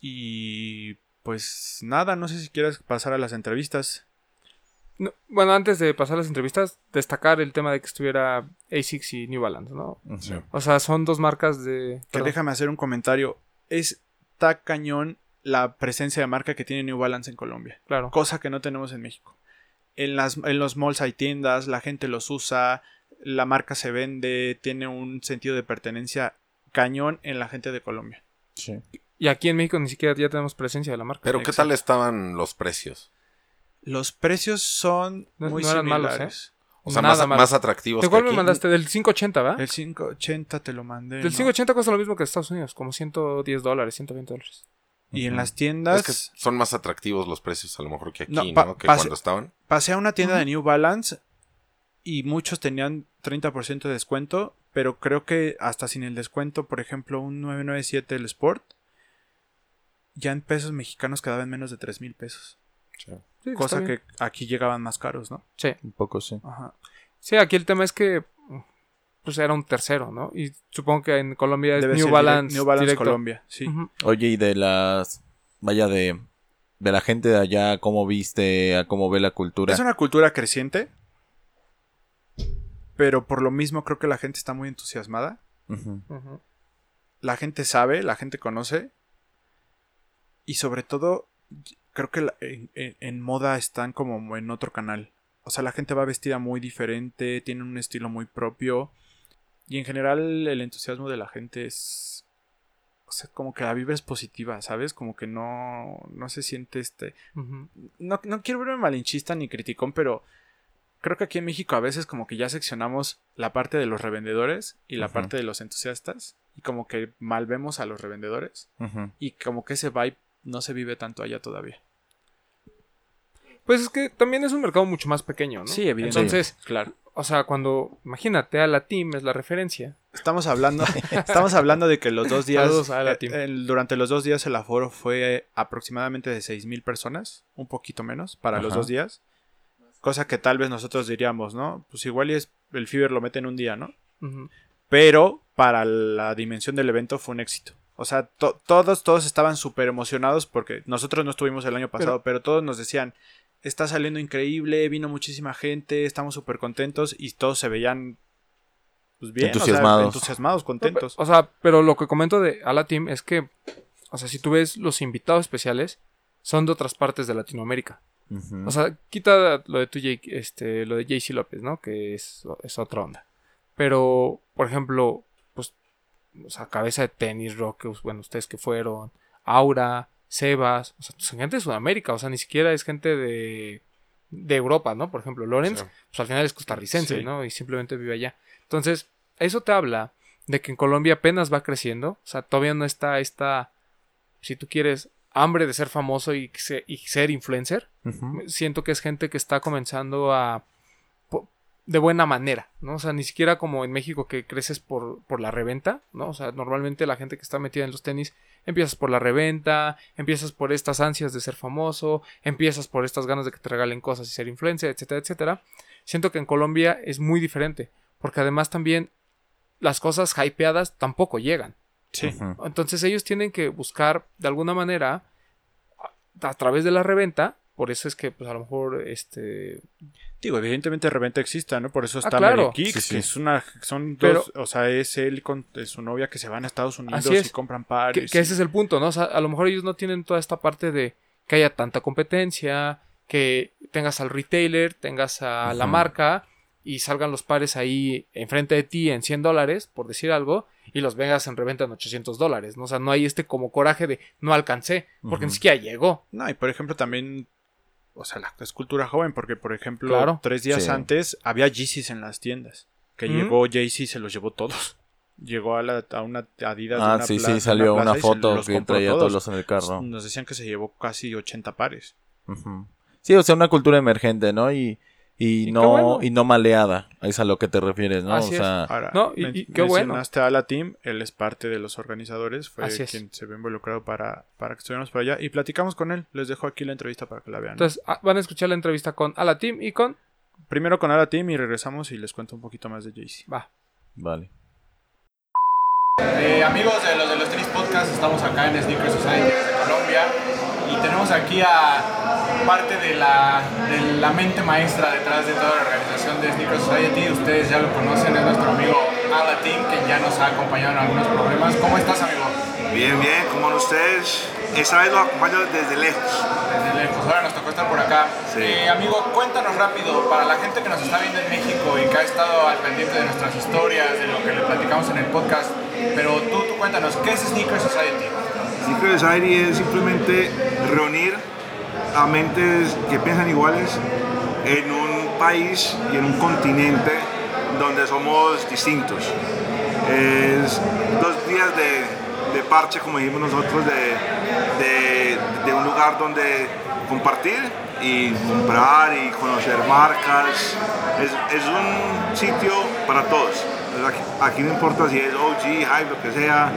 Y pues nada, no sé si quieres pasar a las entrevistas. No, bueno, antes de pasar a las entrevistas, destacar el tema de que estuviera ASICS y New Balance, ¿no? Sí. O sea, son dos marcas de... Que perdón. déjame hacer un comentario. Está cañón la presencia de marca que tiene New Balance en Colombia. Claro. cosa que no tenemos en México. En, las, en los malls hay tiendas, la gente los usa, la marca se vende, tiene un sentido de pertenencia cañón en la gente de Colombia. Sí. Y aquí en México ni siquiera ya tenemos presencia de la marca. Pero ¿qué Exacto. tal estaban los precios? Los precios son No- muy no eran malos, ¿eh? similares. O sea, Nada más, más atractivos ¿De que cuál me mandaste? Del 580, ¿va? El 580 te lo mandé. Del ¿no? 580 cuesta lo mismo que Estados Unidos, como 110 dólares, 120 dólares. Y en las tiendas... Es que son más atractivos los precios a lo mejor que aquí, No, que cuando estaban. Pasé a una tienda de New Balance y muchos tenían 30% de descuento, pero creo que hasta sin el descuento, por ejemplo, un 997 el Sport, ya en pesos mexicanos quedaba en menos de 3 mil pesos. Sí, Cosa que aquí llegaban más caros, ¿no? Sí. Un poco sí. Ajá. Sí, aquí el tema es que pues era un tercero, ¿no? Y supongo que en Colombia es Debe New ser Balance. New Balance directo. Colombia, sí. Oye, y de las. Vaya, de. De la gente de allá, ¿cómo viste? A cómo ve la cultura. Es una cultura creciente, pero por lo mismo creo que la gente está muy entusiasmada. La gente sabe, la gente conoce. Y sobre todo, creo que la- en, en- en moda están como en otro canal. O sea, la gente va vestida muy diferente, tiene un estilo muy propio. Y en general el entusiasmo de la gente es... O sea, como que la vibra es positiva, ¿sabes? Como que no, no se siente este... No, no quiero verme malinchista ni criticón, pero creo que aquí en México a veces como que ya seccionamos la parte de los revendedores y la parte de los entusiastas y como que mal vemos a los revendedores y como que ese vibe no se vive tanto allá todavía. Pues es que también es un mercado mucho más pequeño, ¿no? Sí, evidentemente. Entonces, Claro. O sea, cuando, imagínate, a la team es la referencia. Estamos hablando, estamos hablando de que los dos días, a la eh, team. el- durante los dos días el aforo fue aproximadamente de 6.000 personas, un poquito menos para los dos días. Cosa que tal vez nosotros diríamos, ¿no? Pues igual y es, el Fever lo mete en un día, ¿no? Pero para la dimensión del evento fue un éxito. O sea, to- todos, todos estaban súper emocionados porque nosotros no estuvimos el año pasado, pero, todos nos decían, está saliendo increíble, vino muchísima gente, estamos súper contentos y todos se veían pues bien, o sea, Entusiasmados. entusiasmados, contentos. O sea, pero lo que comento de a la team es que, o sea, si tú ves los invitados especiales, son de otras partes de Latinoamérica. O sea, quita lo de tu Jake, este, lo de JC López, ¿no? Que es, es otra onda. Pero, por ejemplo, pues, o sea, cabeza de tenis, Rock, bueno, ustedes que fueron, Aura, Sebas, o sea, son gente de Sudamérica, o sea, ni siquiera es gente de, de Europa, ¿no? Por ejemplo, Lorenz, Sí. pues al final es costarricense, Sí. ¿no? Y simplemente vive allá. Entonces, eso te habla de que en Colombia apenas va creciendo, o sea, todavía no está esta, si tú quieres, hambre de ser famoso y, se- y ser influencer siento que es gente que está comenzando a de buena manera, ¿no? O sea, ni siquiera como en México que creces por, por la reventa, ¿no? O sea, normalmente la gente que está metida en los tenis empiezas por la reventa, empiezas por estas ansias de ser famoso, empiezas por estas ganas de que te regalen cosas y ser influencer, etcétera, etcétera. Siento que en Colombia es muy diferente, porque además también las cosas hypeadas tampoco llegan. Sí. Entonces ellos tienen que buscar de alguna manera a, a través de la reventa. Por eso es que, pues a lo mejor, este. Digo, evidentemente reventa exista, ¿no? Por eso está claro. Mary Kicks, Sí, sí. que es una, son Pero- dos, o sea, es él con es su novia que se van a Estados Unidos Así es. y compran Que, pares. que ese es el punto, ¿no? O sea, a lo mejor ellos no tienen toda esta parte de que haya tanta competencia, que tengas al retailer, tengas a la marca y salgan los pares ahí enfrente de ti en 100 dólares, por decir algo, y los vengas en reventa en 800 dólares, ¿no? O sea, no hay este como coraje de no alcancé, porque ni siquiera llegó. No, y por ejemplo también, o sea, la es cultura joven, porque por ejemplo, Claro. tres días Sí. antes había Yeezys en las tiendas, que llegó Jay-Z y se los llevó todos. <laughs> Llegó a, la, a una Adidas. de Ah, una sí, plaza- sí, salió una foto que traía todos los en el carro. Nos decían que se llevó casi 80 pares. Sí, o sea, una cultura emergente, ¿no? Y, y, Y no, bueno. y no maleada. Es a lo que te refieres, ¿no? Así o es. sea, Ahora, No, y- men- y qué bueno. a la team, él es parte de los organizadores, fue Así es. quien se ve involucrado para, para que estuviéramos por allá y platicamos con él. Les dejo aquí la entrevista para que la vean. Entonces, ah, van a escuchar la entrevista con Ala Team y con. Primero con Ala Team y regresamos y les cuento un poquito más de Jay-Z. Va. vale. Eh, amigos de los de los tenis podcast, estamos acá en Sneaker Society desde Colombia y tenemos aquí a parte de la, de la mente maestra detrás de toda la organización de Sneaker Society. Ustedes ya lo conocen, es nuestro amigo Alatin, que ya nos ha acompañado en algunos problemas. ¿Cómo estás, amigo? Bien, bien, ¿cómo van ustedes? Esta vez los acompaño desde lejos. Desde lejos, ahora nos tocó estar por acá. Sí. Eh, amigo, cuéntanos rápido, para la gente que nos está viendo en México y que ha estado al pendiente de nuestras historias, de lo que le platicamos en el podcast, pero tú, tú cuéntanos, ¿qué es Sneaker Society? Secret Society es simplemente reunir a mentes que piensan iguales en un país y en un continente donde somos distintos. Es dos días de, parche, como dijimos nosotros, de, un lugar donde compartir y comprar y conocer marcas. Es un sitio para todos. Aquí, no importa si es OG, Hype, lo que sea,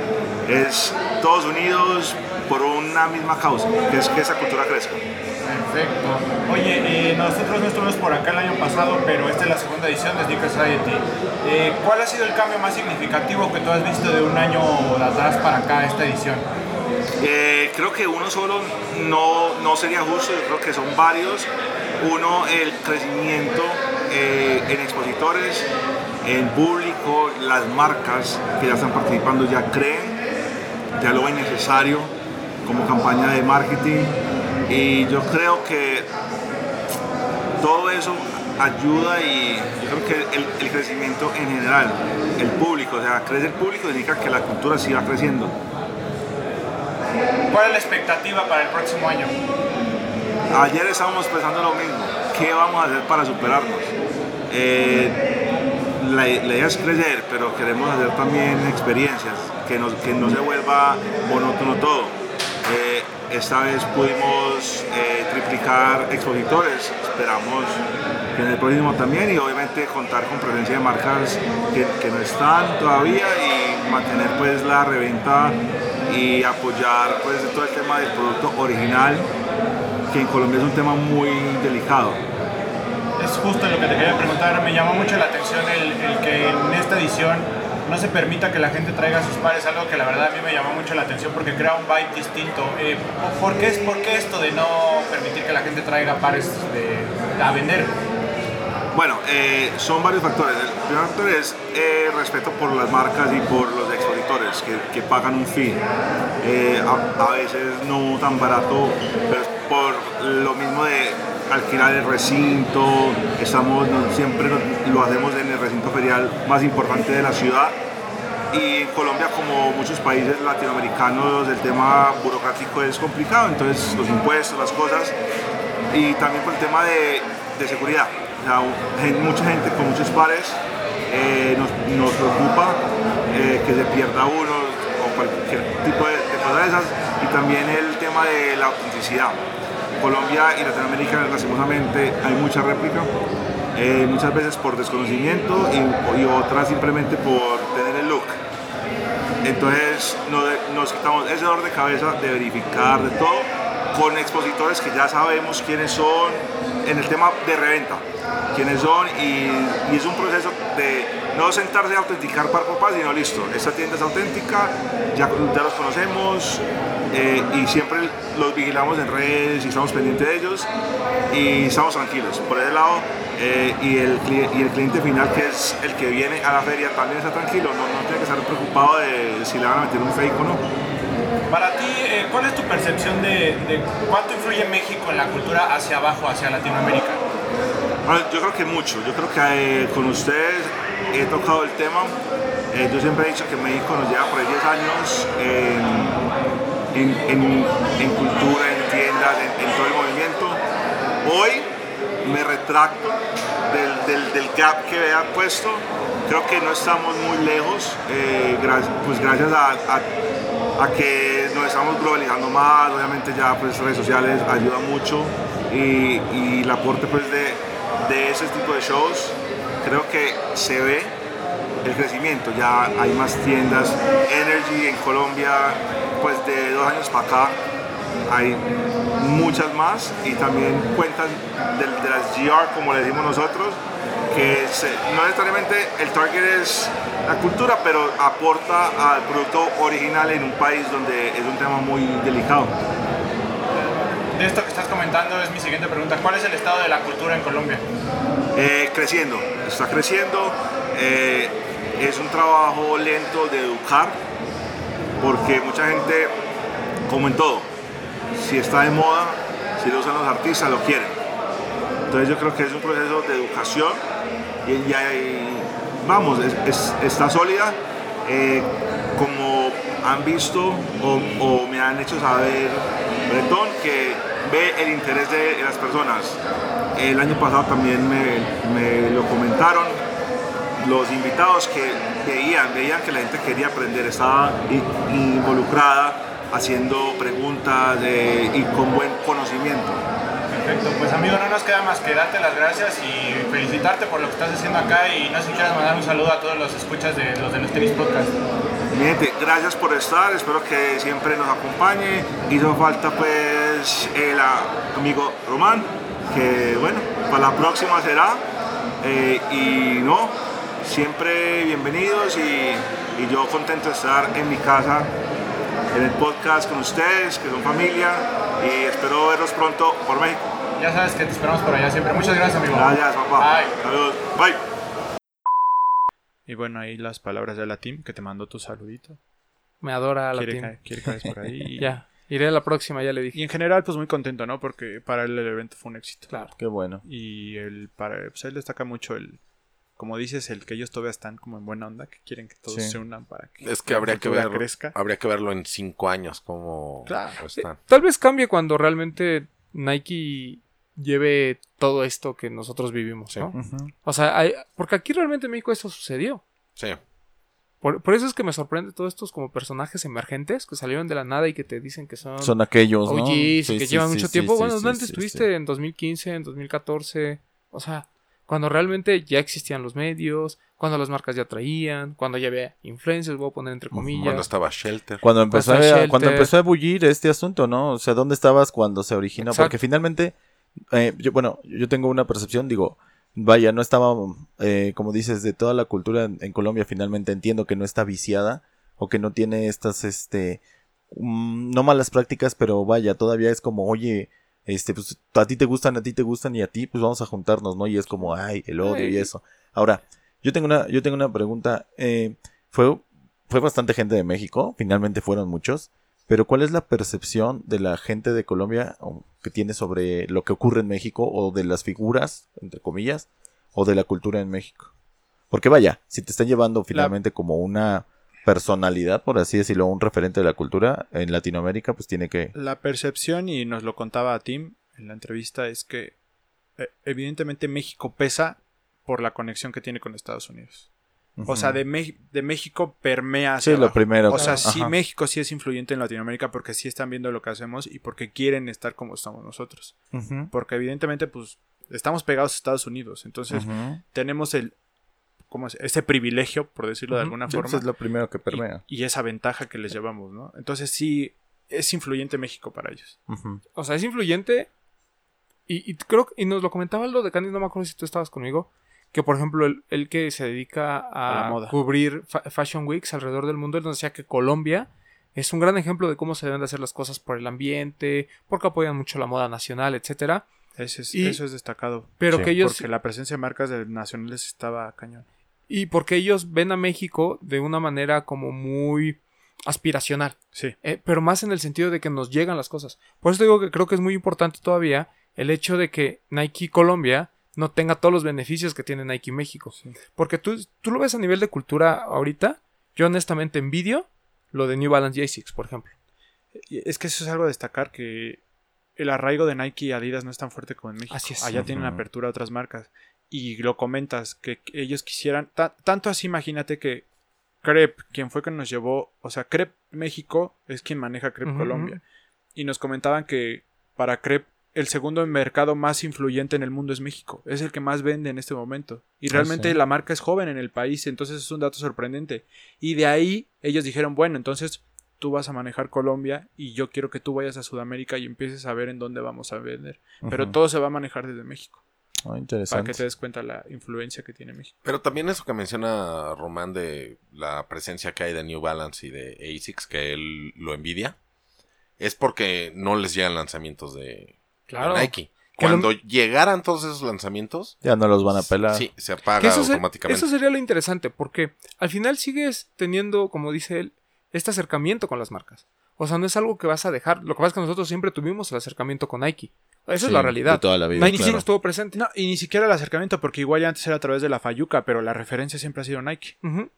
es todos unidos por una misma causa, que es que esa cultura crezca. Perfecto. Oye, eh, nosotros no estuvimos por acá el año pasado, pero esta es la segunda edición de Sneaker Society. Eh, ¿Cuál ha sido el cambio más significativo que tú has visto de un año de atrás para acá, esta edición? Eh, creo que uno solo no, no sería justo, yo creo que son varios. Uno, el crecimiento eh, en expositores, en público, las marcas que ya están participando ya creen, ya lo ven necesario como campaña de marketing. Y yo creo que todo eso ayuda y yo creo que el, el crecimiento en general, el público, o sea, crece el público significa que la cultura sí va creciendo. ¿Cuál es la expectativa para el próximo año? Ayer estábamos pensando lo mismo, ¿qué vamos a hacer para superarnos? Eh, la, la idea es crecer, pero queremos hacer también experiencias, que, nos- que no se vuelva monótono todo. Eh, esta vez pudimos eh, triplicar expositores, esperamos que en el próximo también y obviamente contar con presencia de marcas que, que no están todavía y mantener pues la reventa y apoyar pues todo el tema del producto original que en Colombia es un tema muy delicado. Es justo lo que te quería preguntar. Me llamó mucho la atención el, el que en esta edición no se permita que la gente traiga sus pares, algo que la verdad a mí me llamó mucho la atención porque crea un vibe distinto. Eh, ¿por, qué, es- ¿Por qué esto de no permitir que la gente traiga pares a vender? Bueno, eh, son varios factores. El primer factor es eh, respeto por las marcas y por los expositores que, pagan un fee. Eh, a, a veces no tan barato, pero por lo mismo de alquilar el recinto. Estamos, siempre lo- hacemos en el recinto ferial más importante de la ciudad. Y en Colombia, como muchos países latinoamericanos, el tema burocrático es complicado, entonces los impuestos, las cosas, y también por el tema de, de seguridad. Mucha gente con muchos pares eh, nos, nos preocupa eh, que se pierda uno o cualquier tipo de, de cosas de esas, y también el tema de la autenticidad. Colombia y Latinoamérica, lastimosamente, hay mucha réplica, eh, muchas veces por desconocimiento y, otras simplemente por tener el look. Entonces nos, nos quitamos ese dolor de cabeza de verificar de todo con expositores que ya sabemos quiénes son en el tema de reventa, quiénes son y es un proceso de no sentarse a autenticar par por par, sino listo, esta tienda es auténtica, ya, ya los conocemos eh, y siempre los vigilamos en redes y estamos pendientes de ellos y estamos tranquilos. Por ese lado, eh, y, el, y el cliente final, que es el que viene a la feria, también está tranquilo, no, no tiene que estar preocupado de si le van a meter un fake o no. Para ti, eh, ¿cuál es tu percepción de, de cuánto influye México en la cultura hacia abajo, hacia Latinoamérica? Bueno, yo creo que mucho, yo creo que eh, con ustedes he tocado el tema, Eh, yo siempre he dicho que México nos lleva por ahí 10 años en, en- en- cultura, en tiendas, en, todo el movimiento. Hoy me retracto del, del- gap que había puesto, creo que no estamos muy lejos, eh, pues gracias a, a- a que nos estamos globalizando más, obviamente ya pues redes sociales ayudan mucho y, y el aporte pues de, de ese tipo de shows creo que se ve el crecimiento, ya hay más tiendas, Energy en Colombia pues de dos años para acá hay muchas más. Y también cuentan de, las GR como le decimos nosotros que se- no necesariamente el target es la cultura pero aporta al producto original en un país donde es un tema muy delicado. De esto que estás comentando es mi siguiente pregunta. ¿Cuál es el estado de la cultura en Colombia? Eh, creciendo, está creciendo. eh, es un trabajo lento de educar, porque mucha gente, como en todo, si está de moda, si lo usan los artistas, lo quieren. Entonces yo creo que es un proceso de educación y, y ahí, vamos, es- es- está sólida. Eh, como han visto o, me han hecho saber Bretón, que ve el interés de, las personas. El año pasado también me, lo comentaron los invitados que veían, veían que la gente quería aprender, estaba involucrada haciendo preguntas y con buen conocimiento. Perfecto, pues amigo, no nos queda más que darte las gracias y felicitarte por lo que estás haciendo acá y no sé si quieras mandar un saludo a todos los escuchas de los de los tenis podcast. Gente, gracias por estar, espero que siempre nos acompañe. Hizo falta pues el amigo Román, que bueno, para la próxima será. Eh, y no, siempre bienvenidos y, y yo contento de estar en mi casa, en el podcast con ustedes, que son familia, y espero verlos pronto por México. Ya sabes que te esperamos por allá siempre. Muchas gracias, amigo. Gracias, papá. Bye. Saludos. Bye. Y bueno, ahí las palabras de la team que te mandó tu saludito. Me adora la Quiere, team. que, quiere que vayas por ahí. y- <laughs> Ya, iré a la próxima, ya le dije. Y en general, pues muy contento, ¿no? Porque para él el evento fue un éxito. Claro. Qué bueno. Y el, para pues él destaca mucho el, como dices, el que ellos todavía están como en buena onda, que quieren que todos Sí. se unan para que Es que habría que cultura ver, crezca. habría que verlo en cinco años como Claro. están. Tal vez cambie cuando realmente Nike lleve todo esto que nosotros vivimos, ¿no? O sea, hay- porque aquí realmente en México eso sucedió. Sí. Por, por eso es que me sorprende todos estos como personajes emergentes que salieron de la nada y que te dicen que son, Son aquellos, ¿no? OGs y Sí, que sí, llevan sí, mucho sí, tiempo. sí, bueno, ¿dónde sí, estuviste sí. en 2015, en 2014? O sea, cuando realmente ya existían los medios, cuando las marcas ya traían, cuando ya había influencers, voy a poner entre comillas. Cuando estaba Shelter. Cuando empezó, a, Shelter. cuando empezó a bullir este asunto, ¿no? O sea, ¿dónde estabas cuando se originó? Exacto. Porque finalmente, eh, yo, bueno, yo tengo una percepción, digo, vaya, no estaba, eh, como dices, de toda la cultura en, en Colombia, finalmente entiendo que no está viciada o que no tiene estas, este, mm, no malas prácticas, pero vaya, todavía es como, oye, este, pues a ti te gustan, a ti te gustan y a ti, pues vamos a juntarnos, ¿no? Y es como, ay, el odio y eso. Ahora, yo tengo una, yo tengo una pregunta, eh, fue, fue bastante gente de México, finalmente fueron muchos, pero ¿cuál es la percepción de la gente de Colombia que tiene sobre lo que ocurre en México o de las figuras, entre comillas, o de la cultura en México? Porque vaya, si te están llevando finalmente como una personalidad, por así decirlo, un referente de la cultura en Latinoamérica, pues tiene que... La percepción, y nos lo contaba a Tim en la entrevista, es que eh, evidentemente México pesa por la conexión que tiene con Estados Unidos. O sea, de, Me- de México permea Sí, hacia lo abajo. primero. O sea, sí, México sí es influyente en Latinoamérica porque sí están viendo lo que hacemos y porque quieren estar como estamos nosotros. Porque evidentemente, pues, estamos pegados a Estados Unidos. Entonces, tenemos el, ¿cómo es? Ese privilegio, por decirlo de alguna Sí, pues forma. es lo primero que permea. y, y esa ventaja que les llevamos, ¿no? Entonces, sí, es influyente México para ellos. O sea, es influyente. Y, y creo que, y nos lo comentaba Aldo de Candy, no me acuerdo si tú estabas conmigo. Que por ejemplo, el, el que se dedica A a, la moda. cubrir fa- Fashion Weeks alrededor del mundo, él nos decía que Colombia es un gran ejemplo de cómo se deben de hacer las cosas por el ambiente, porque apoyan mucho la moda nacional, etcétera. Ese es, Y- eso es destacado. Pero Sí, que ellos Porque la presencia de marcas de- nacionales estaba cañón. y porque ellos ven a México de una manera como muy aspiracional. Sí. Eh, pero más en el sentido de que nos llegan las cosas. Por eso digo que creo que es muy importante todavía el hecho de que Nike Colombia no tenga todos los beneficios que tiene Nike México. Porque tú, tú lo ves a nivel de cultura ahorita. Yo honestamente envidio lo de New Balance J6, por ejemplo. Y Es que eso es algo a destacar que el arraigo de Nike y Adidas no es tan fuerte como en México. Así es. Allá tienen apertura a otras marcas. Y lo comentas, que ellos quisieran... ta- tanto así, imagínate que Crep, quien fue que nos llevó... O sea, Crep México es quien maneja Crep Colombia. Y nos comentaban que para Crep el segundo mercado más influyente en el mundo es México. Es el que más vende en este momento. Y Ah, realmente sí. la marca es joven en el país, entonces es un dato sorprendente. Y de ahí ellos dijeron, bueno, entonces tú vas a manejar Colombia y yo quiero que tú vayas a Sudamérica y empieces a ver en dónde vamos a vender. Pero todo se va a manejar desde México, Ah, para interesante. que te des cuenta la influencia que tiene México. Pero también eso que menciona Román de la presencia que hay de New Balance y de ASICS, que él lo envidia, es porque no les llegan lanzamientos de Claro. Nike. Lo- Cuando llegaran todos esos lanzamientos, Ya no los van a pelar. sí, se apaga eso, se- automáticamente. eso sería lo interesante, porque al final sigues teniendo, como dice él, este acercamiento con las marcas. O sea, no es algo que vas a dejar. Lo que pasa es que nosotros siempre tuvimos el acercamiento con Nike. Esa Sí, es la de realidad. toda la vida, Nike claro. siempre estuvo presente. No, y ni siquiera el acercamiento, porque igual ya antes era a través de la Fayuca, pero la referencia siempre ha sido Nike. Ujú.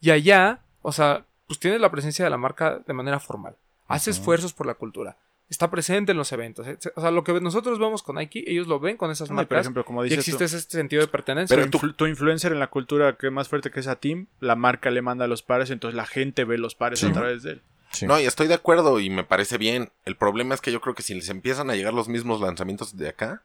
Y allá, o sea, pues tienes la presencia de la marca de manera formal. Hace esfuerzos por la cultura. Está presente en los eventos. etc. O sea, lo que nosotros vemos con Nike, ellos lo ven con esas No, y marcas. por ejemplo, como y dices existe tú, ese sentido de pertenencia. Pero tu, tu influencer en la cultura que es más fuerte que esa team, la marca le manda los pares, entonces la gente ve los pares a través de él. Sí. No, y estoy de acuerdo y me parece bien. El problema es que yo creo que si les empiezan a llegar los mismos lanzamientos de acá,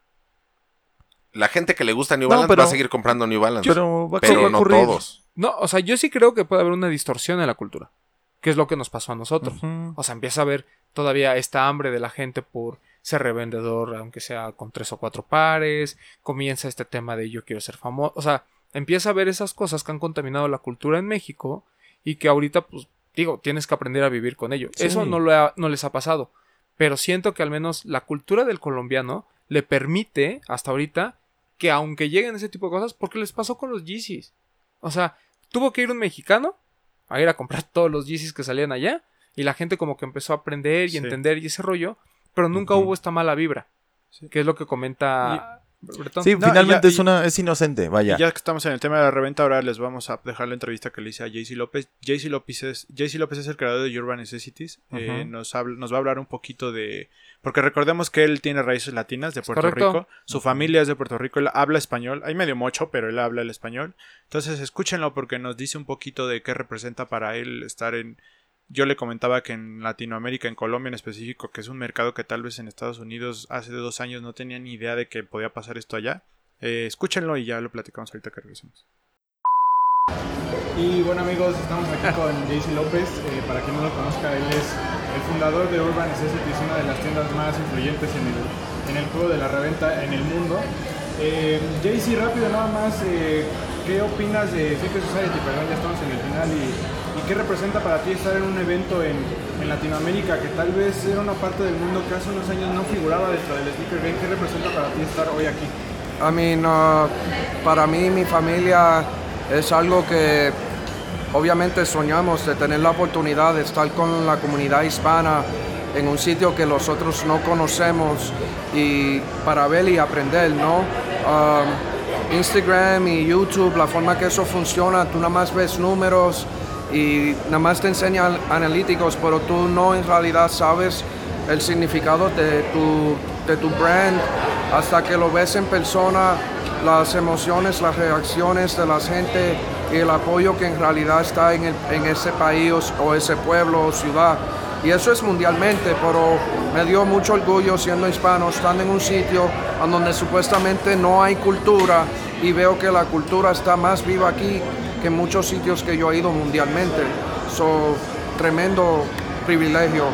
la gente que le gusta New No, Balance pero- va a seguir comprando New Balance. Pero va a pero no ocurrir. todos. No, o sea, yo sí creo que puede haber una distorsión en la cultura. Que es lo que nos pasó a nosotros. O sea, empieza a haber todavía esta hambre de la gente por ser revendedor, aunque sea con tres o cuatro pares. Comienza este tema de yo quiero ser famoso. O sea, empieza a ver esas cosas que han contaminado la cultura en México y que ahorita, pues, digo, tienes que aprender a vivir con ello. Sí. Eso no, lo ha- no les ha pasado. Pero siento que al menos la cultura del colombiano le permite, hasta ahorita, que aunque lleguen ese tipo de cosas, porque les pasó con los Yeezys. O sea, tuvo que ir un mexicano a ir a comprar <laughs> todos los Yeezys que salían allá. Y la gente como que empezó a aprender y Sí. entender y ese rollo. Pero nunca hubo esta mala vibra. Sí. Que es lo que comenta Bretón. Sí, No, finalmente ya- es una es inocente, vaya. Ya que estamos en el tema de la reventa, ahora les vamos a dejar la entrevista que le hice a JC López. JC López es, JC López es el creador de Urban Necessities. Eh, nos, habla- nos va a hablar un poquito de... Porque recordemos que él tiene raíces latinas de Puerto correcto. Rico. Su familia es de Puerto Rico. Él habla español. Hay medio mocho, pero él habla el español. Entonces escúchenlo porque nos dice un poquito de qué representa para él estar en... Yo le comentaba que en Latinoamérica, en Colombia en específico, que es un mercado que tal vez en Estados Unidos hace dos años no tenía ni idea de que podía pasar esto allá. Eh, escúchenlo y ya lo platicamos ahorita que regresemos. Y bueno amigos, estamos aquí con JC López. Eh, para quien no lo conozca, él es el fundador de Urban Necessities, una de las tiendas más influyentes en el, en el juego de la reventa en el mundo. Eh, rápido nada más, eh, ¿qué opinas de Secret Society? Perdón, ya estamos en el final. Y, qué representa para ti estar en un evento en, Latinoamérica que tal vez era una parte del mundo que hace unos años no figuraba dentro del Sneaker Game? ¿Qué representa para ti estar hoy aquí? I mean, uh, para mí, mi familia es algo que obviamente soñamos de tener la oportunidad de estar con la comunidad hispana en un sitio que nosotros no conocemos y para ver y aprender, ¿no? Um, Instagram y YouTube, la forma que eso funciona, tú nada más ves números y nada más te enseñan analíticos, pero tú no en realidad sabes el significado de tu, de tu brand hasta que lo ves en persona, las emociones, las reacciones de la gente y el apoyo que en realidad está en, en ese país o ese pueblo o ciudad. Y eso es mundialmente, pero me dio mucho orgullo siendo hispano, estando en un sitio donde supuestamente no hay cultura y veo que la cultura está más viva aquí que en muchos sitios que yo he ido mundialmente. So, tremendo privilegio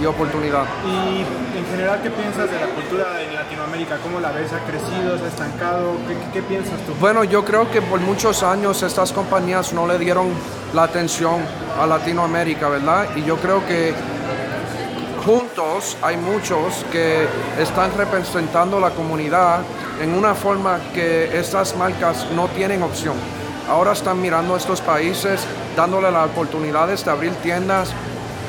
y oportunidad. Y en general, ¿qué piensas de la cultura en Latinoamérica? ¿Cómo la ves? ¿Ha crecido? ¿Se ha estancado? ¿Qué, qué- qué piensas tú? Bueno, yo creo que por muchos años estas compañías no le dieron la atención a Latinoamérica, ¿verdad? Y yo creo que juntos hay muchos que están representando la comunidad en una forma que estas marcas no tienen opción. Ahora están mirando a estos países, dándole las oportunidades de abrir tiendas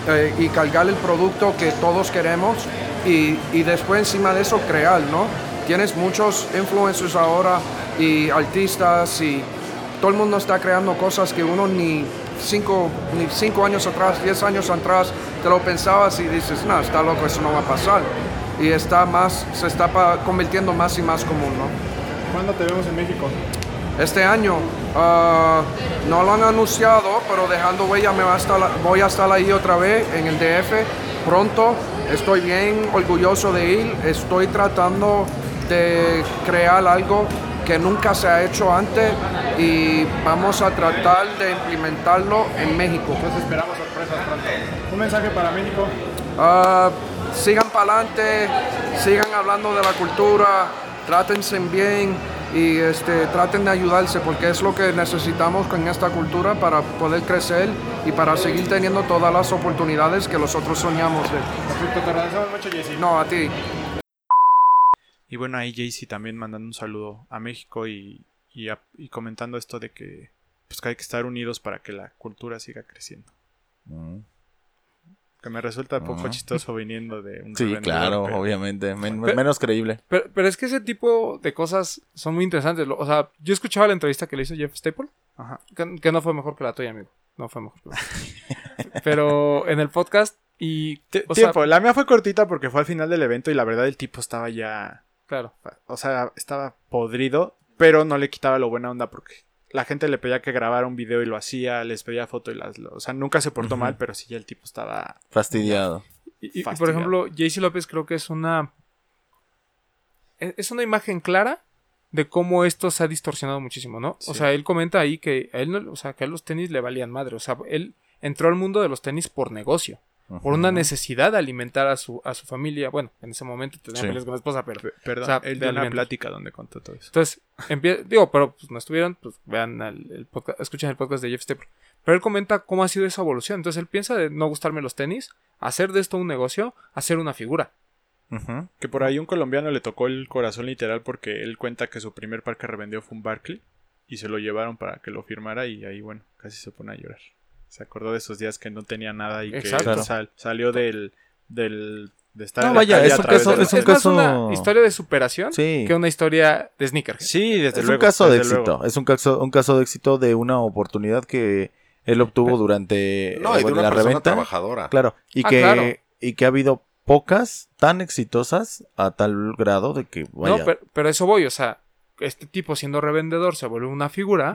eh, y cargar el producto que todos queremos y, y después encima de eso crear, ¿no? Tienes muchos influencers ahora y artistas y todo el mundo está creando cosas que uno ni cinco, ni cinco años atrás, diez años atrás te lo pensabas y dices, no, está loco, eso no va a pasar. Y está más, se está convirtiendo más y más común, ¿no? ¿Cuándo te vemos en México? Este año ah, no lo han anunciado, pero dejando huella me va a estar, voy a estar ahí otra vez en el DF pronto. Estoy bien orgulloso de ir. Estoy tratando de crear algo que nunca se ha hecho antes y vamos a tratar de implementarlo en México. Entonces esperamos sorpresas pronto. Un mensaje para México. Ah, sigan para adelante, sigan hablando de la cultura, trátense bien y este, traten de ayudarse porque es lo que necesitamos con esta cultura para poder crecer y para seguir teniendo todas las oportunidades que nosotros soñamos de. Te agradecemos mucho, Jessy. No, a ti. Y bueno, ahí Jaycee también mandando un saludo a México y, y, a- y comentando esto de que, pues, que hay que estar unidos para que la cultura siga creciendo. Mm. Que me resulta un poco chistoso viniendo de un Sí, claro, pero- obviamente. men- Pero- menos creíble. Pero, pero es que ese tipo de cosas son muy interesantes. Lo- O sea, yo escuchaba la entrevista que le hizo Jeff Staple, Ajá. que, que no fue mejor que la tuya, amigo. No fue mejor que la tuya. Pero en el podcast y... Sea, tiempo, la mía fue cortita porque fue al final del evento y la verdad el tipo estaba ya, claro. o sea, estaba podrido, pero no le quitaba lo buena onda porque la gente le pedía que grabara un video y lo hacía, les pedía foto y las... O sea, nunca se portó mal, pero sí ya el tipo estaba... Fastidiado. Y, y, por ejemplo, JC López creo que es una. e- Es una imagen clara de cómo esto se ha distorsionado muchísimo, ¿no? O sea, él comenta ahí que a él no- o sea, que a él los tenis le valían madre. O sea, él entró al mundo de los tenis por negocio, por una necesidad de alimentar a su, a su familia. Bueno, en ese momento tenía Sí. peleas con la esposa, pero. Pe- Perdón, O sea, él dio una plática donde contó todo eso. Entonces, digo, pero pues no estuvieron, pues vean el, el podcast, escuchen el podcast de Jeff Stepper. Pero él comenta cómo ha sido esa evolución. Entonces él piensa de no gustarme los tenis, hacer de esto un negocio, hacer una figura. Que por ahí un colombiano le tocó el corazón literal porque él cuenta que su primer par que revendió fue un Barkley y se lo llevaron para que lo firmara y ahí, bueno, casi se pone a llorar. Se acordó de esos días que no tenía nada y Exacto. que sal- salió del, del de estar No, en la vaya, calle es a un caso- de la- es un es más caso- una historia de superación Sí. que una historia de sneaker. Sí, desde Es luego. un caso de éxito. luego. Es un caso, un caso de éxito de una oportunidad que él obtuvo durante No, y de bueno, una la persona reventa. trabajadora. Claro. Y Ah, que, claro. y que ha habido pocas tan exitosas a tal grado de que vaya. No, pero, pero a eso voy, o sea, este tipo siendo revendedor se vuelve una figura,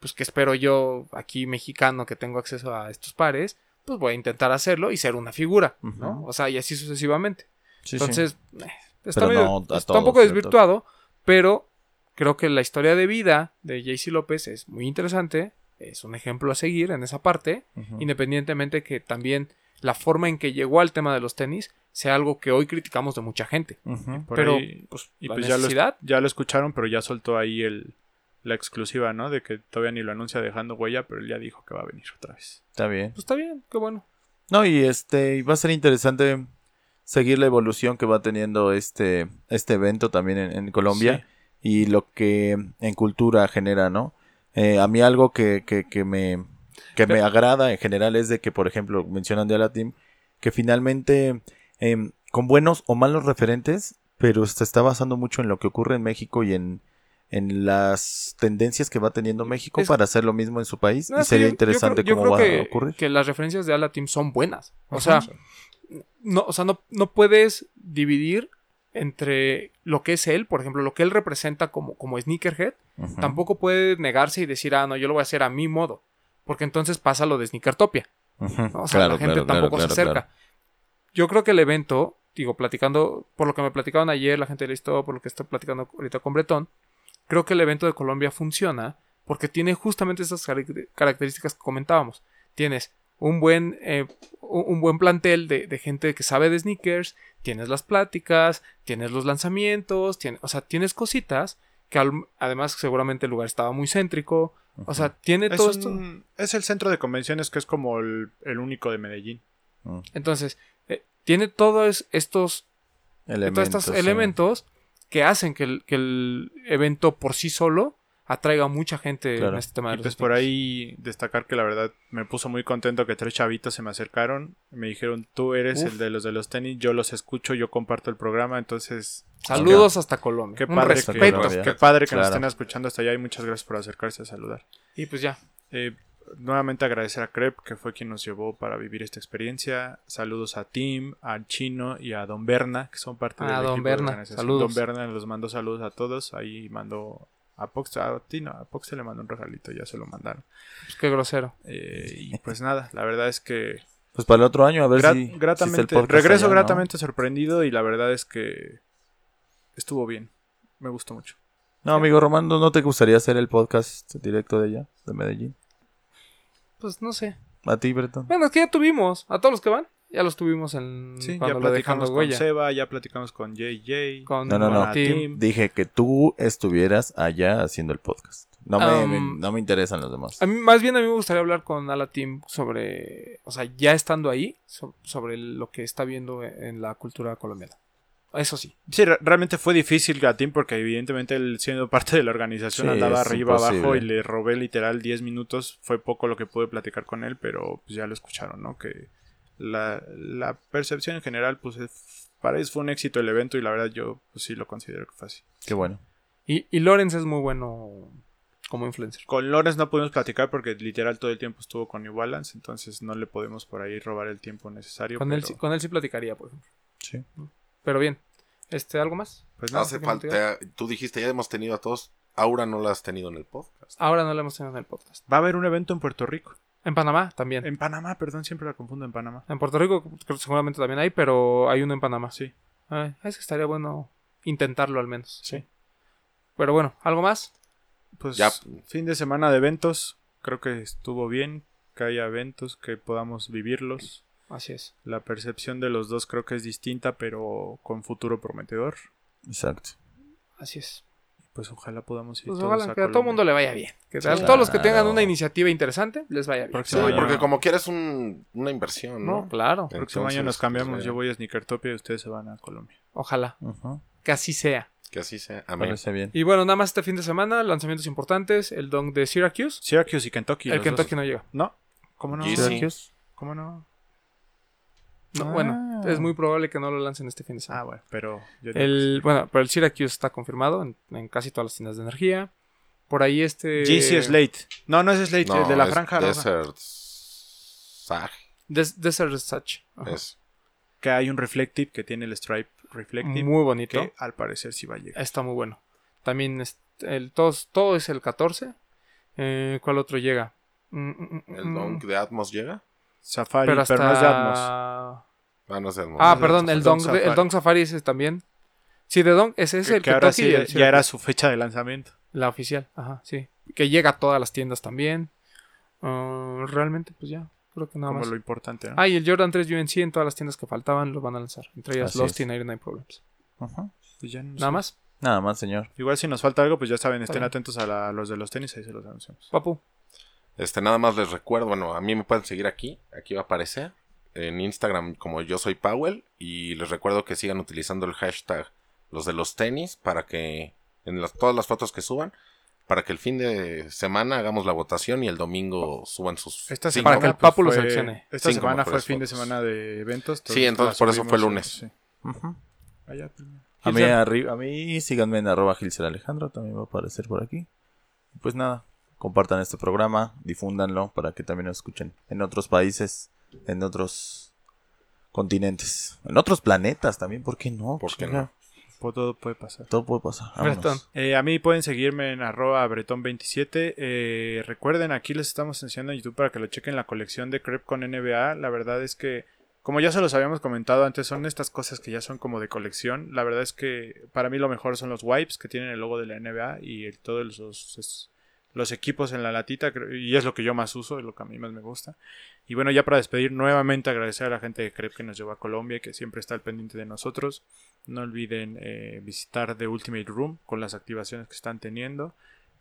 pues que espero yo, aquí mexicano que tengo acceso a estos pares, pues voy a intentar hacerlo y ser una figura, ¿no? O sea, y así sucesivamente. Sí, sí. Entonces, eh, está, medio- no un poco desvirtuado, pero creo que la historia de vida de JC López es muy interesante, es un ejemplo a seguir en esa parte, independientemente que también la forma en que llegó al tema de los tenis sea algo que hoy criticamos de mucha gente. Pero, ahí- pues, y la pues ya lo, necesidad. ya lo escucharon, pero ya soltó ahí el, la exclusiva, ¿no? De que todavía ni lo anuncia dejando huella, pero él ya dijo que va a venir otra vez. Está bien. Pues está bien, qué bueno. No, y este, va a ser interesante seguir la evolución que va teniendo este, este evento también en, en Colombia y lo que en cultura genera, ¿no? Eh, a mí algo que, que, que me, que me agrada en general es de que, por ejemplo, mencionan de la team, que finalmente, em, con buenos o malos referentes, pero se está basando mucho en lo que ocurre en México y en, en las tendencias que va teniendo México Es- para hacer lo mismo en su país. No, y sería yo- yo interesante creo- yo cómo creo va que, a ocurrir. que las referencias de Ala Team son buenas. O Ajá. sea, no, o sea no, no puedes dividir entre lo que es él, por ejemplo, lo que él representa como, como sneakerhead, tampoco puede negarse y decir, ah, no, yo lo voy a hacer a mi modo. Porque entonces pasa lo de Sneakertopia. O sea, Claro, la gente claro, tampoco claro, se acerca. Yo creo que el evento, digo, platicando, por lo que me platicaban ayer, la gente de listo, por lo que estoy platicando ahorita con Bretón, creo que el evento de Colombia funciona porque tiene justamente esas carac- características que comentábamos. Tienes un buen, eh, un buen plantel de, de gente que sabe de sneakers, tienes las pláticas, tienes los lanzamientos, tiene- o sea, tienes cositas que al- además seguramente el lugar estaba muy céntrico, o sea, tiene Es, todo esto. es el centro de convenciones que es como el, el único de Medellín. Entonces, eh, tiene todos estos Elementos, todos estos sí. elementos que hacen que el, que el evento por sí solo atraiga a mucha gente Claro. en este tema de Y los pues por ahí destacar que la verdad me puso muy contento que tres chavitos se me acercaron. Me dijeron, tú eres Uf. el de los de los tenis, yo los escucho, yo comparto el programa. Entonces, Saludos hasta Colombia. qué Un padre, respeto. que, qué padre que nos estén escuchando hasta allá y muchas gracias por acercarse a saludar. Y pues ya. Eh, nuevamente agradecer a Crep, que fue quien nos llevó para vivir esta experiencia. Saludos a Tim, al Chino y a Don Berna, que son parte Ah, del Don equipo de Berna, organización. saludos. Don Berna los mandó saludos a todos. Ahí mandó a Pox, a ti no, a Pox se le mandó un regalito, ya se lo mandaron. Pues qué grosero. Eh, y pues nada, la verdad es que Pues para el otro año, a ver si, si está el gratamente, regreso allá, ¿no? gratamente sorprendido y la verdad es que estuvo bien. Me gustó mucho. No, amigo Romando, ¿no te gustaría hacer el podcast directo de allá, de Medellín? Pues no sé. A ti, Breton. Bueno, es que ya tuvimos. A todos los que van, ya los tuvimos en Sí, ya platicamos dejamos con huella. Seba, ya platicamos con JJ. Con No, no, no. Tim. Dije que tú estuvieras allá haciendo el podcast. No me, Um, me- no me interesan los demás. A mí, más bien a mí me gustaría hablar con Ala Team sobre, o sea, ya estando ahí, so- sobre lo que está viendo en la cultura colombiana. Eso sí. Sí, re- realmente fue difícil Gatín porque evidentemente él siendo parte de la organización Sí, andaba arriba abajo y le robé literal 10 minutos. Fue poco lo que pude platicar con él, pero pues ya lo escucharon, ¿no? Que la, la percepción en general, pues es- para ellos fue un éxito el evento y la verdad yo pues sí lo considero que fue así. Qué bueno. Y, y Lorenz es muy bueno como influencer. Con Lorenz no pudimos platicar porque literal todo el tiempo estuvo con New Balance, entonces no le podemos por ahí robar el tiempo necesario. Con él, pero, sí- con él sí platicaría, por ejemplo. Sí. Pero bien. Este, ¿algo más? pues nada, Hace ¿qué más te falta, tú dijiste, ya hemos tenido a todos. Aura no la has tenido en el podcast. Ahora no la hemos tenido en el podcast. Va a haber un evento en Puerto Rico. En Panamá también. En Panamá, perdón, siempre la confundo en Panamá. En Puerto Rico creo seguramente también hay, pero hay uno en Panamá. Sí. Ay, es que estaría bueno intentarlo al menos. Sí. Pero bueno, ¿algo más? Pues Ya. fin de semana de eventos. Creo que estuvo bien que haya eventos, que podamos vivirlos. Así es. La percepción de los dos creo que es distinta, pero con futuro prometedor. Exacto. Así es. Pues ojalá podamos ir Pues todos ojalá a que a todo el mundo le vaya bien. Que Sí, a todos los que tengan una iniciativa interesante, les vaya bien. Sí, porque como quieres un, una inversión, ¿no? No, claro. Próximo año Entonces, nos cambiamos. pues, Yo voy a Sneakertopia y ustedes se van a Colombia. Ojalá. Ujú. Que así sea. Que así sea. Amén. Parece bien. Y bueno, nada más este fin de semana, lanzamientos importantes. El Dunk de Syracuse. Syracuse y Kentucky. el Kentucky dos. no llega. No. ¿Cómo no? Syracuse. ¿Cómo no? No, Ah. Bueno, es muy probable que no lo lancen este fin de semana. Ah, bueno, pero... yo digo El, bueno, pero el Syracuse está confirmado en, en casi todas las tiendas de energía. Por ahí este... GC Slate. No, no es Slate, No, el de la es franja. Desert Sag. Des- Desert Such. Ajá. Es. Que hay un Reflective que tiene el Stripe Reflective. Muy bonito. que al parecer sí va a llegar. Está muy bueno. También es- el, todos, todo es el 14. Eh, ¿Cuál otro llega? Mm, mm, mm, ¿El mm. Dunk de Atmos llega? Safari, Pero pero, hasta... no es de Atmos. Ah, no es de Atmos. Ah, de perdón, Atmos. el Dunk, de- el Safari. Dunk Safari ese también. Sí, de ese es que, el que ahora sí y el ya era su fecha de lanzamiento. La oficial, ajá, sí. Que llega a todas las tiendas también. Ah, realmente, pues ya, creo que nada como más. lo importante, ¿no? Ah, y el Jordan 3 UNC en todas las tiendas que faltaban lo van a lanzar. Entre ellas Así Lost es. y 99 Problems. Ujú. Pues ya no Nada sé. más. Nada más, señor. Igual si nos falta algo, pues ya saben, estén bien. atentos a la- los de los tenis, ahí se los anunciamos. Papu. Este, nada más les recuerdo, bueno, a mí me pueden seguir aquí, aquí va a aparecer, en Instagram como yo soy Powell, y les recuerdo que sigan utilizando el hashtag los de los tenis para que en las, todas las fotos que suban, para que el fin de semana hagamos la votación y el domingo suban sus... Esta cinco- Para que el pues, Papu lo seleccione. Esta Cinco semana fue fin de semana de eventos. Sí, entonces por eso fue lunes. sí. Allá. A mí, a mí síganme en arroba Gilser Alejandro, también va a aparecer por aquí. Pues nada, compartan este programa, difúndanlo para que también lo escuchen en otros países, en otros continentes, en otros planetas también, ¿por qué no? ¿Por qué Chinga, no? Pues todo puede pasar. Todo puede pasar. Eh, a mí pueden seguirme en arroba bretón27. Eh, recuerden, aquí les estamos enseñando en YouTube para que lo chequen la colección de Crepe con NBA. La verdad es que, como ya se los habíamos comentado antes, son estas cosas que ya son como de colección. La verdad es que para mí lo mejor son los wipes que tienen el logo de la NBA y el- todos los, los equipos en la latita. Y es lo que yo más uso, es lo que a mí más me gusta. Y bueno, ya para despedir, nuevamente agradecer a la gente de Crepe que nos llevó a Colombia y que siempre está al pendiente de nosotros. No olviden eh, visitar The Ultimate Room con las activaciones que están teniendo.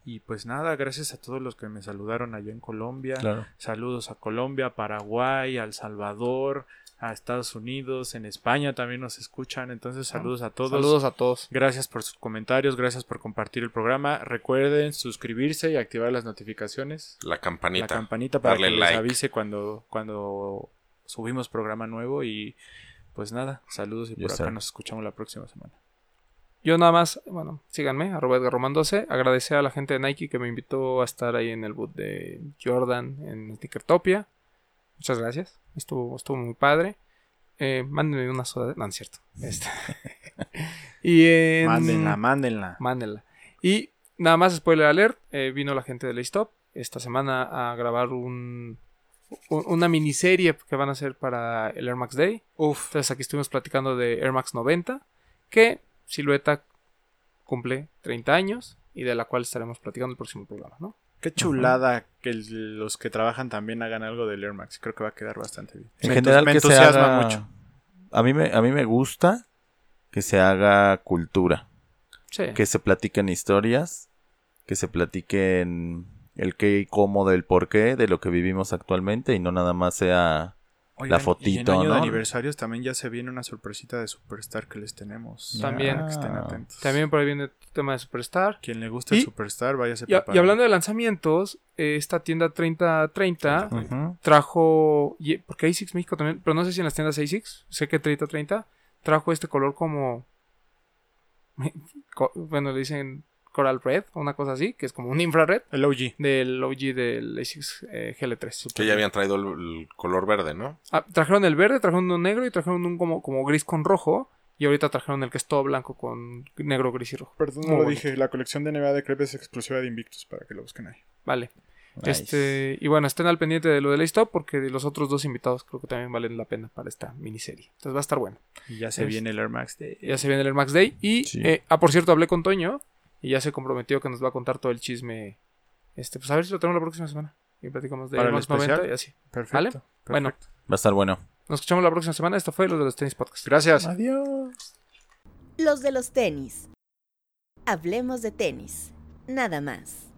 Y pues nada, gracias a todos los que me saludaron allá en Colombia. Claro. Saludos a Colombia, Paraguay, a El Salvador, a Estados Unidos, en España también nos escuchan. Entonces saludos a todos. Saludos a todos. Gracias por sus comentarios, gracias por compartir el programa. Recuerden suscribirse y activar las notificaciones. La campanita. La campanita para Darle que les like. avise cuando, cuando subimos programa nuevo. Y pues nada, saludos y por acá está. nos escuchamos la próxima semana. Yo nada más, bueno, síganme, arroba Edgar Román 12. Agradecer a la gente de Nike que me invitó a estar ahí en el boot de Jordan en Tickertopia. Muchas gracias. Estuvo, estuvo muy padre. Eh, mándenme una soda. No, no es cierto. <laughs> Este. <laughs> y en... Mándenla, mándenla. Mándenla. Y nada más, spoiler alert, eh, vino la gente de Laystop esta semana a grabar un, un- una miniserie que van a hacer para el Air Max Day. Uf, Entonces aquí estuvimos platicando de Air Max 90, que Silueta cumple 30 años y de la cual estaremos platicando el próximo programa, ¿no? Qué chulada que el- los que trabajan también hagan algo del Air Max. Creo que va a quedar bastante bien. En Me general me que se entusiasma haga- mucho. A mí me a mí me gusta que se haga cultura, Sí. que se platiquen historias, que se platiquen el qué y cómo del por qué de lo que vivimos actualmente y no nada más sea Oigan, fotito, y en año ¿no? de aniversarios también ya se viene una sorpresita de Superstar que les tenemos. También. Para que estén Ah. atentos. También por ahí viene el tema de Superstar. Quien le guste Y- el Superstar, váyase Y, y hablando de lanzamientos, eh, esta tienda 3030 Ujú. trajo, porque ASICS México también, pero no sé si en las tiendas ASICS, sé que 3030 trajo este color como, co- bueno, le dicen Coral Red, o una cosa así, que es como un infrared El OG. del OG del ASICS eh, GL3. Que ya habían traído el, el color verde, ¿no? Ah, trajeron el verde, trajeron uno negro y trajeron un como, como gris con rojo. Y ahorita trajeron el que es todo blanco con negro, gris y rojo. Perdón, no Muy lo bonito. dije. La colección de NBA de Crepe es exclusiva de Invictus para que lo busquen ahí. Vale. Nice. Este, y bueno, estén al pendiente de lo de la Stop porque los otros dos invitados creo que también valen la pena para esta miniserie. Entonces va a estar bueno. Y ya se Es- viene el Air Max de. Ya se viene el Air Max Day. Y, Sí. eh, ah, por cierto, hablé con Toño y ya se comprometió que nos va a contar todo el chisme. Este, pues a ver si lo tenemos la próxima semana. Y platicamos de ¿Para Air el Max 90 especial? y así. Perfecto. ¿Vale? perfecto. Bueno. Va a estar bueno. Nos escuchamos la próxima semana. Esto fue lo de los tenis podcast. Gracias. Adiós. Los de los tenis. Hablemos de tenis. Nada más.